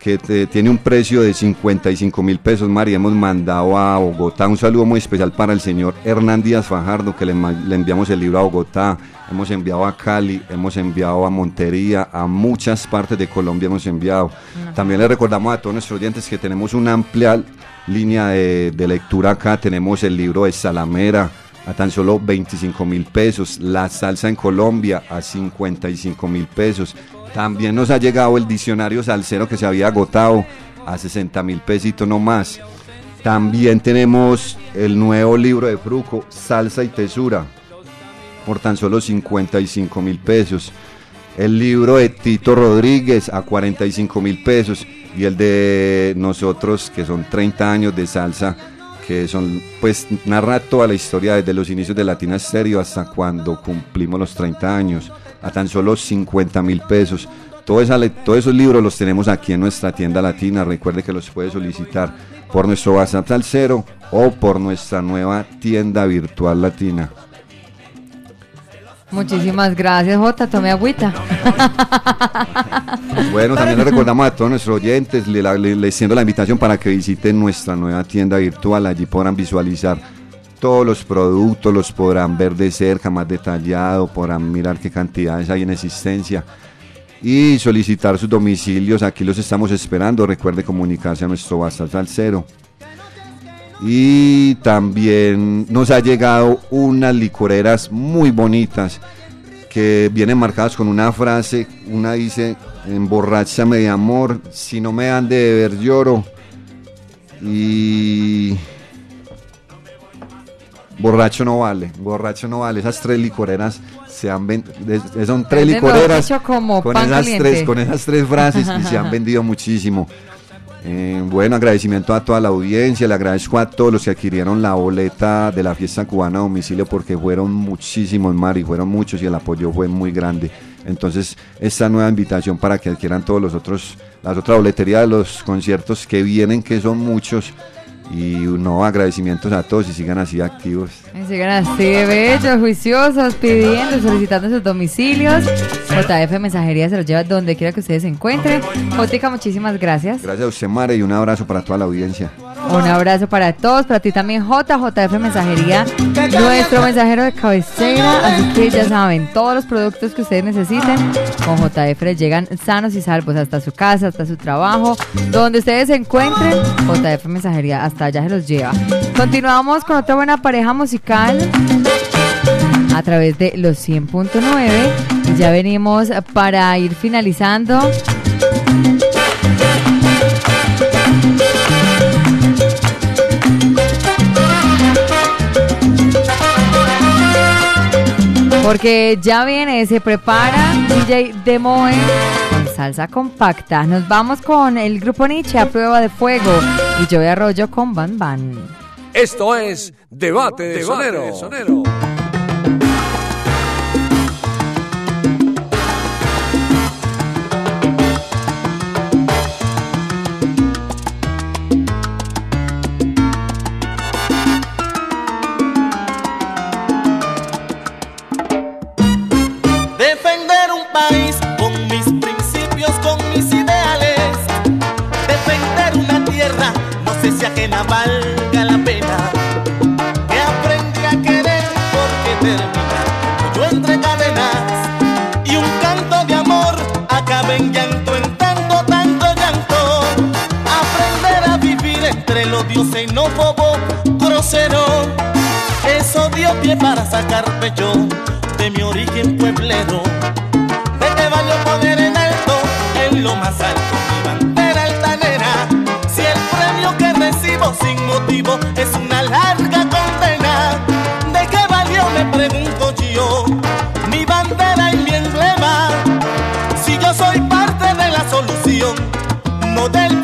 que te- tiene un precio de 55 mil pesos, Mari. Hemos mandado a Bogotá un saludo muy especial para el señor Hernán Díaz Fajardo, que le, enviamos el libro a Bogotá. Hemos enviado a Cali, hemos enviado a Montería, a muchas partes de Colombia hemos enviado. También le recordamos a todos nuestros oyentes que tenemos una amplia línea de, de lectura acá. Tenemos el libro de Salamera a tan solo 25 mil pesos, la salsa en Colombia a 55 mil pesos. También nos ha llegado el diccionario salsero que se había agotado a 60 mil pesitos no más. También tenemos el nuevo libro de Fruco, Salsa y Tesura, por tan solo 55 mil pesos. El libro de Tito Rodríguez a 45 mil pesos. Y el de nosotros, que son 30 años de salsa, que son, pues, narra toda la historia desde los inicios de Latina Stereo hasta cuando cumplimos los 30 años, a tan solo 50 mil pesos. Todo esa le- todos esos libros los tenemos aquí en nuestra tienda latina. Recuerde que los puede solicitar por nuestro WhatsApp Salcero o por nuestra nueva tienda virtual latina. Muchísimas gracias, Jota. Tome agüita. Bueno, también le recordamos a todos nuestros oyentes, le, la- le- le extiendo la invitación para que visiten nuestra nueva tienda virtual. Allí podrán visualizar todos los productos, los podrán ver de cerca, más detallado, podrán mirar qué cantidades hay en existencia y solicitar sus domicilios. Aquí los estamos esperando. Recuerde comunicarse a nuestro WhatsApp al cero. Y también nos ha llegado unas licoreras muy bonitas que vienen marcadas con una frase. Una dice, emborráchame de amor, si no me dan de beber lloro. Y... Borracho no vale, borracho no vale. Esas tres licoreras se han vendido. Son tres licoreras como con esas, caliente. tres, con esas tres frases y se han vendido muchísimo. Eh, bueno, agradecimiento a toda la audiencia, le agradezco a todos los que adquirieron la boleta de la fiesta cubana a domicilio porque fueron muchísimos, Mari, fueron muchos y el apoyo fue muy grande. Entonces, esta nueva invitación para que adquieran todos los otros, las otras boleterías de los conciertos que vienen, que son muchos. Y no, agradecimientos a todos y sigan así activos. Y Sigan así bellos, juiciosos, pidiendo, solicitando sus domicilios. JF Mensajería se los lleva donde quiera que ustedes se encuentren. Jotica, muchísimas gracias. Gracias a usted, Mare, y un abrazo para toda la audiencia. Un abrazo para todos, para ti también J, JF Mensajería, nuestro mensajero de cabecera, así que ya saben, todos los productos que ustedes necesiten con JF les llegan sanos y salvos hasta su casa, hasta su trabajo, donde ustedes se encuentren, JF Mensajería hasta allá se los lleva. Continuamos con otra buena pareja musical a través de los 100.9 y ya venimos para ir finalizando. Porque ya viene, se prepara DJ Demoe con salsa compacta. Nos vamos con el grupo Nietzsche a prueba de fuego y yo Arroyo con Ban Ban. Esto es Debate de Sonero. Defender no si ajena valga la pena. Que aprendí a querer porque termina yo entre cadenas. Y un canto de amor acaba en llanto, en tanto, tanto llanto. Aprender a vivir entre el odio xenófobo, grosero. Eso dio pie para sacar pecho de mi origen pueblero. De que valió poner en alto, en lo más alto, mi no del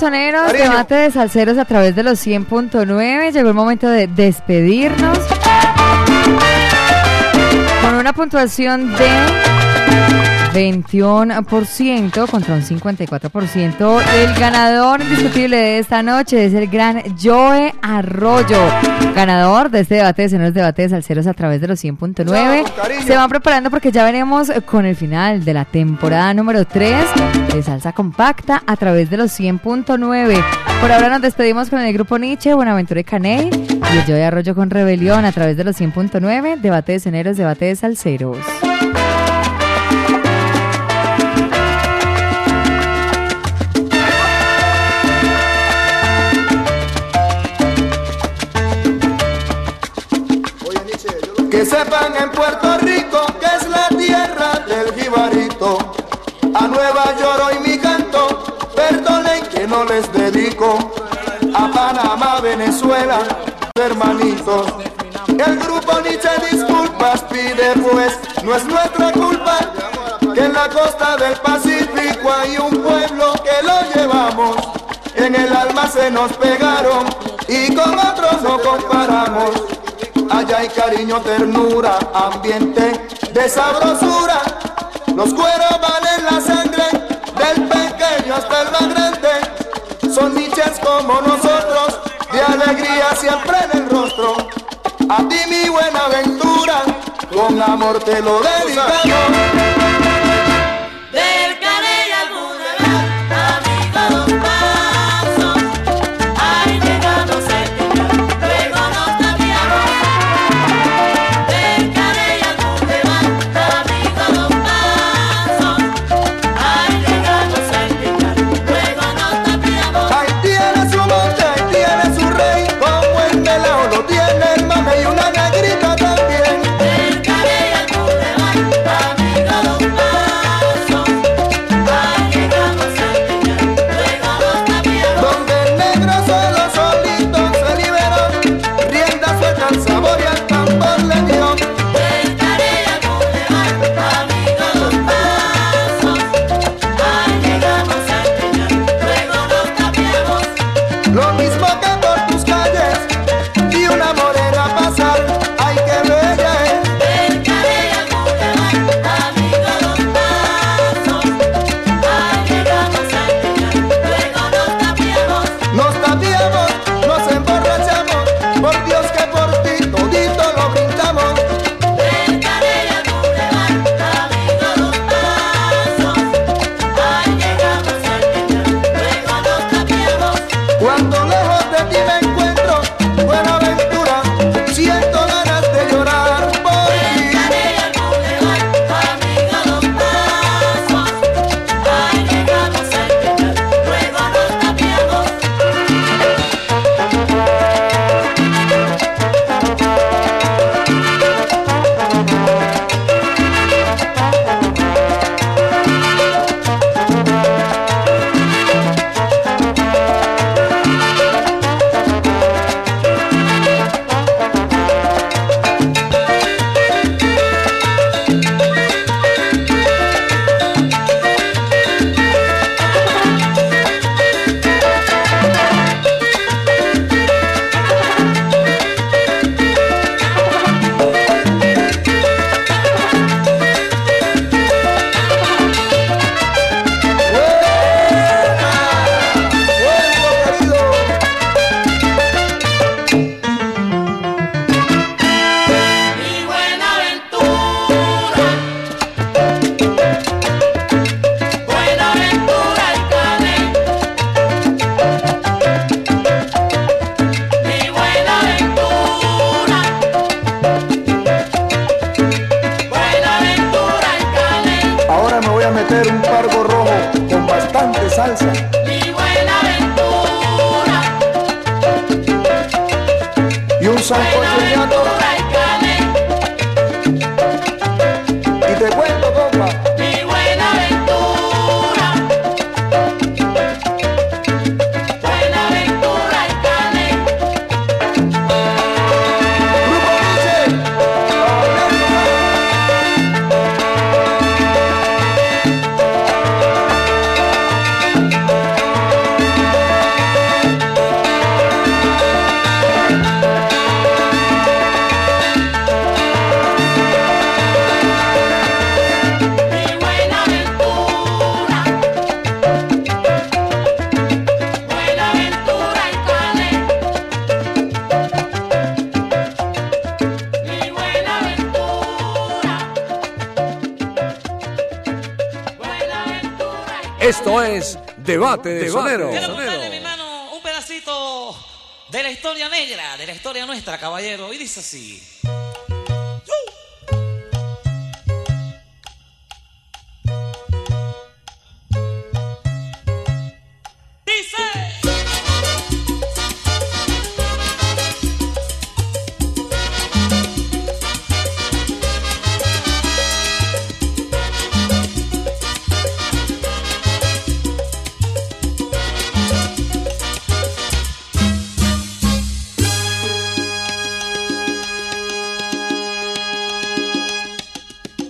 soneros, debate de salseros a través de los 100.9. Llegó el momento de despedirnos. Con una puntuación de 21% contra un 54%. El ganador indiscutible de esta noche es el gran Joe Arroyo. Ganador de este debate de debate de salseros a través de los 100.9. Se van preparando porque ya veremos con el final de la temporada número 3 de Salsa Compacta a través de los 100.9. Por ahora nos despedimos con el grupo Nietzsche, Buenaventura y Caney y el Joe Arroyo con Rebelión a través de los 100.9. Debate de soneros, debate de salseros. Que sepan en Puerto Rico que es la tierra del jibarito. A Nueva York hoy mi canto, perdonen que no les dedico. A Panamá, Venezuela, hermanitos. El grupo Nietzsche disculpas pide pues, no es nuestra culpa que en la costa del Pacífico hay un pueblo que lo llevamos. En el alma se nos pegaron y con otros no comparamos. Hay cariño, ternura, ambiente de sabrosura. Los cueros van en la sangre, del pequeño hasta el más grande. Son niches como nosotros, de alegría siempre en el rostro. A ti mi buena aventura, con amor te lo dedicamos.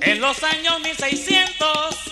En los años 1600,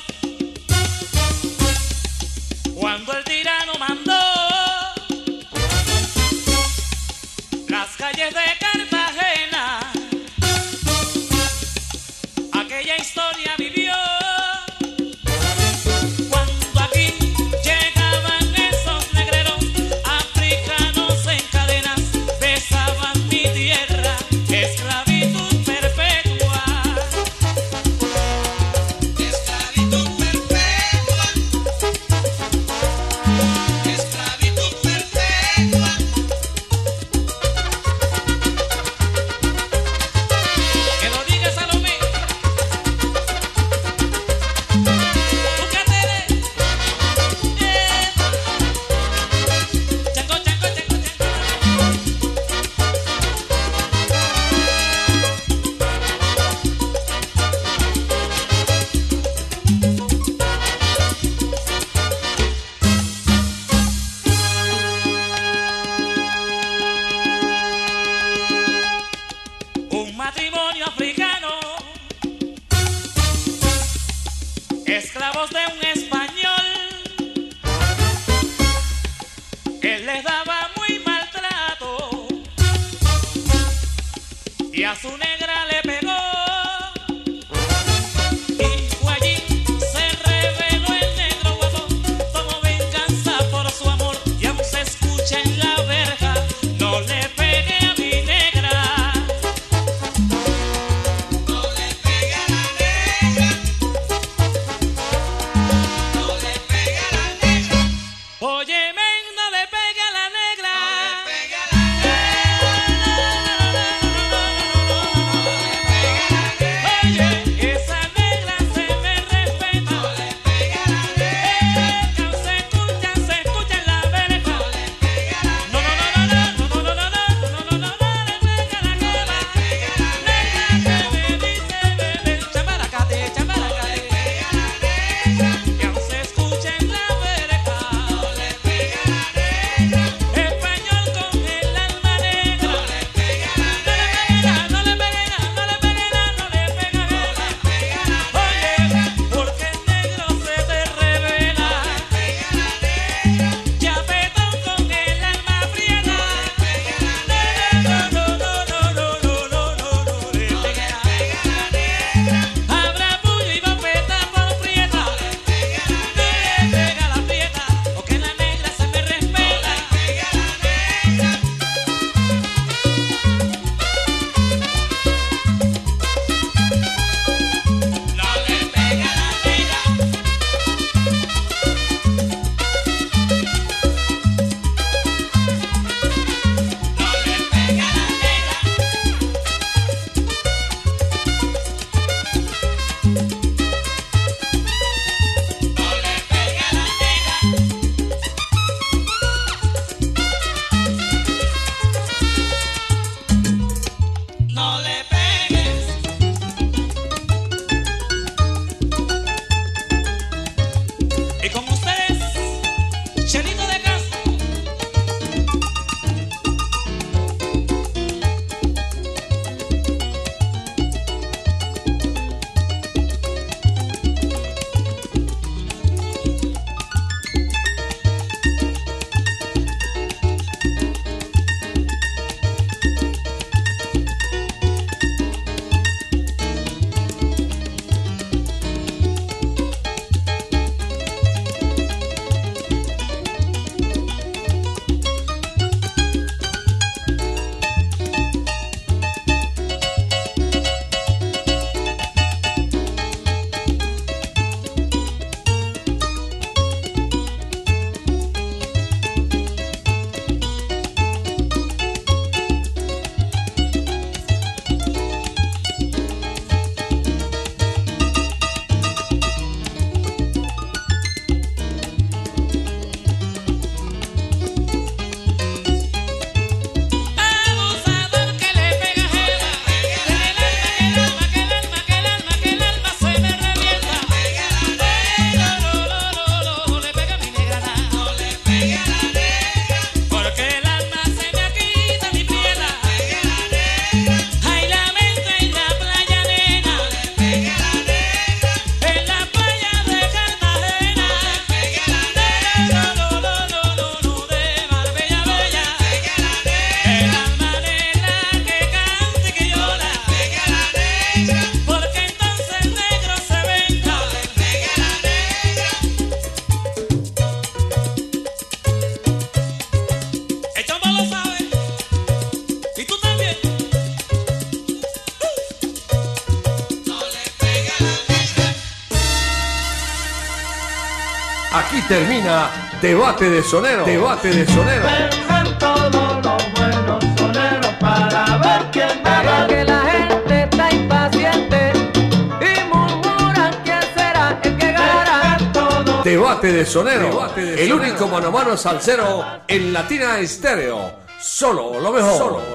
termina Debate de Sonero. Debate de Sonero. Vengan todos los buenos soneros para ver quién gana. Que la gente está impaciente y murmuran quién será el que gana. Debate de Sonero. el único mano a mano salsero en Latina Estéreo. Solo lo mejor. Solo lo mejor.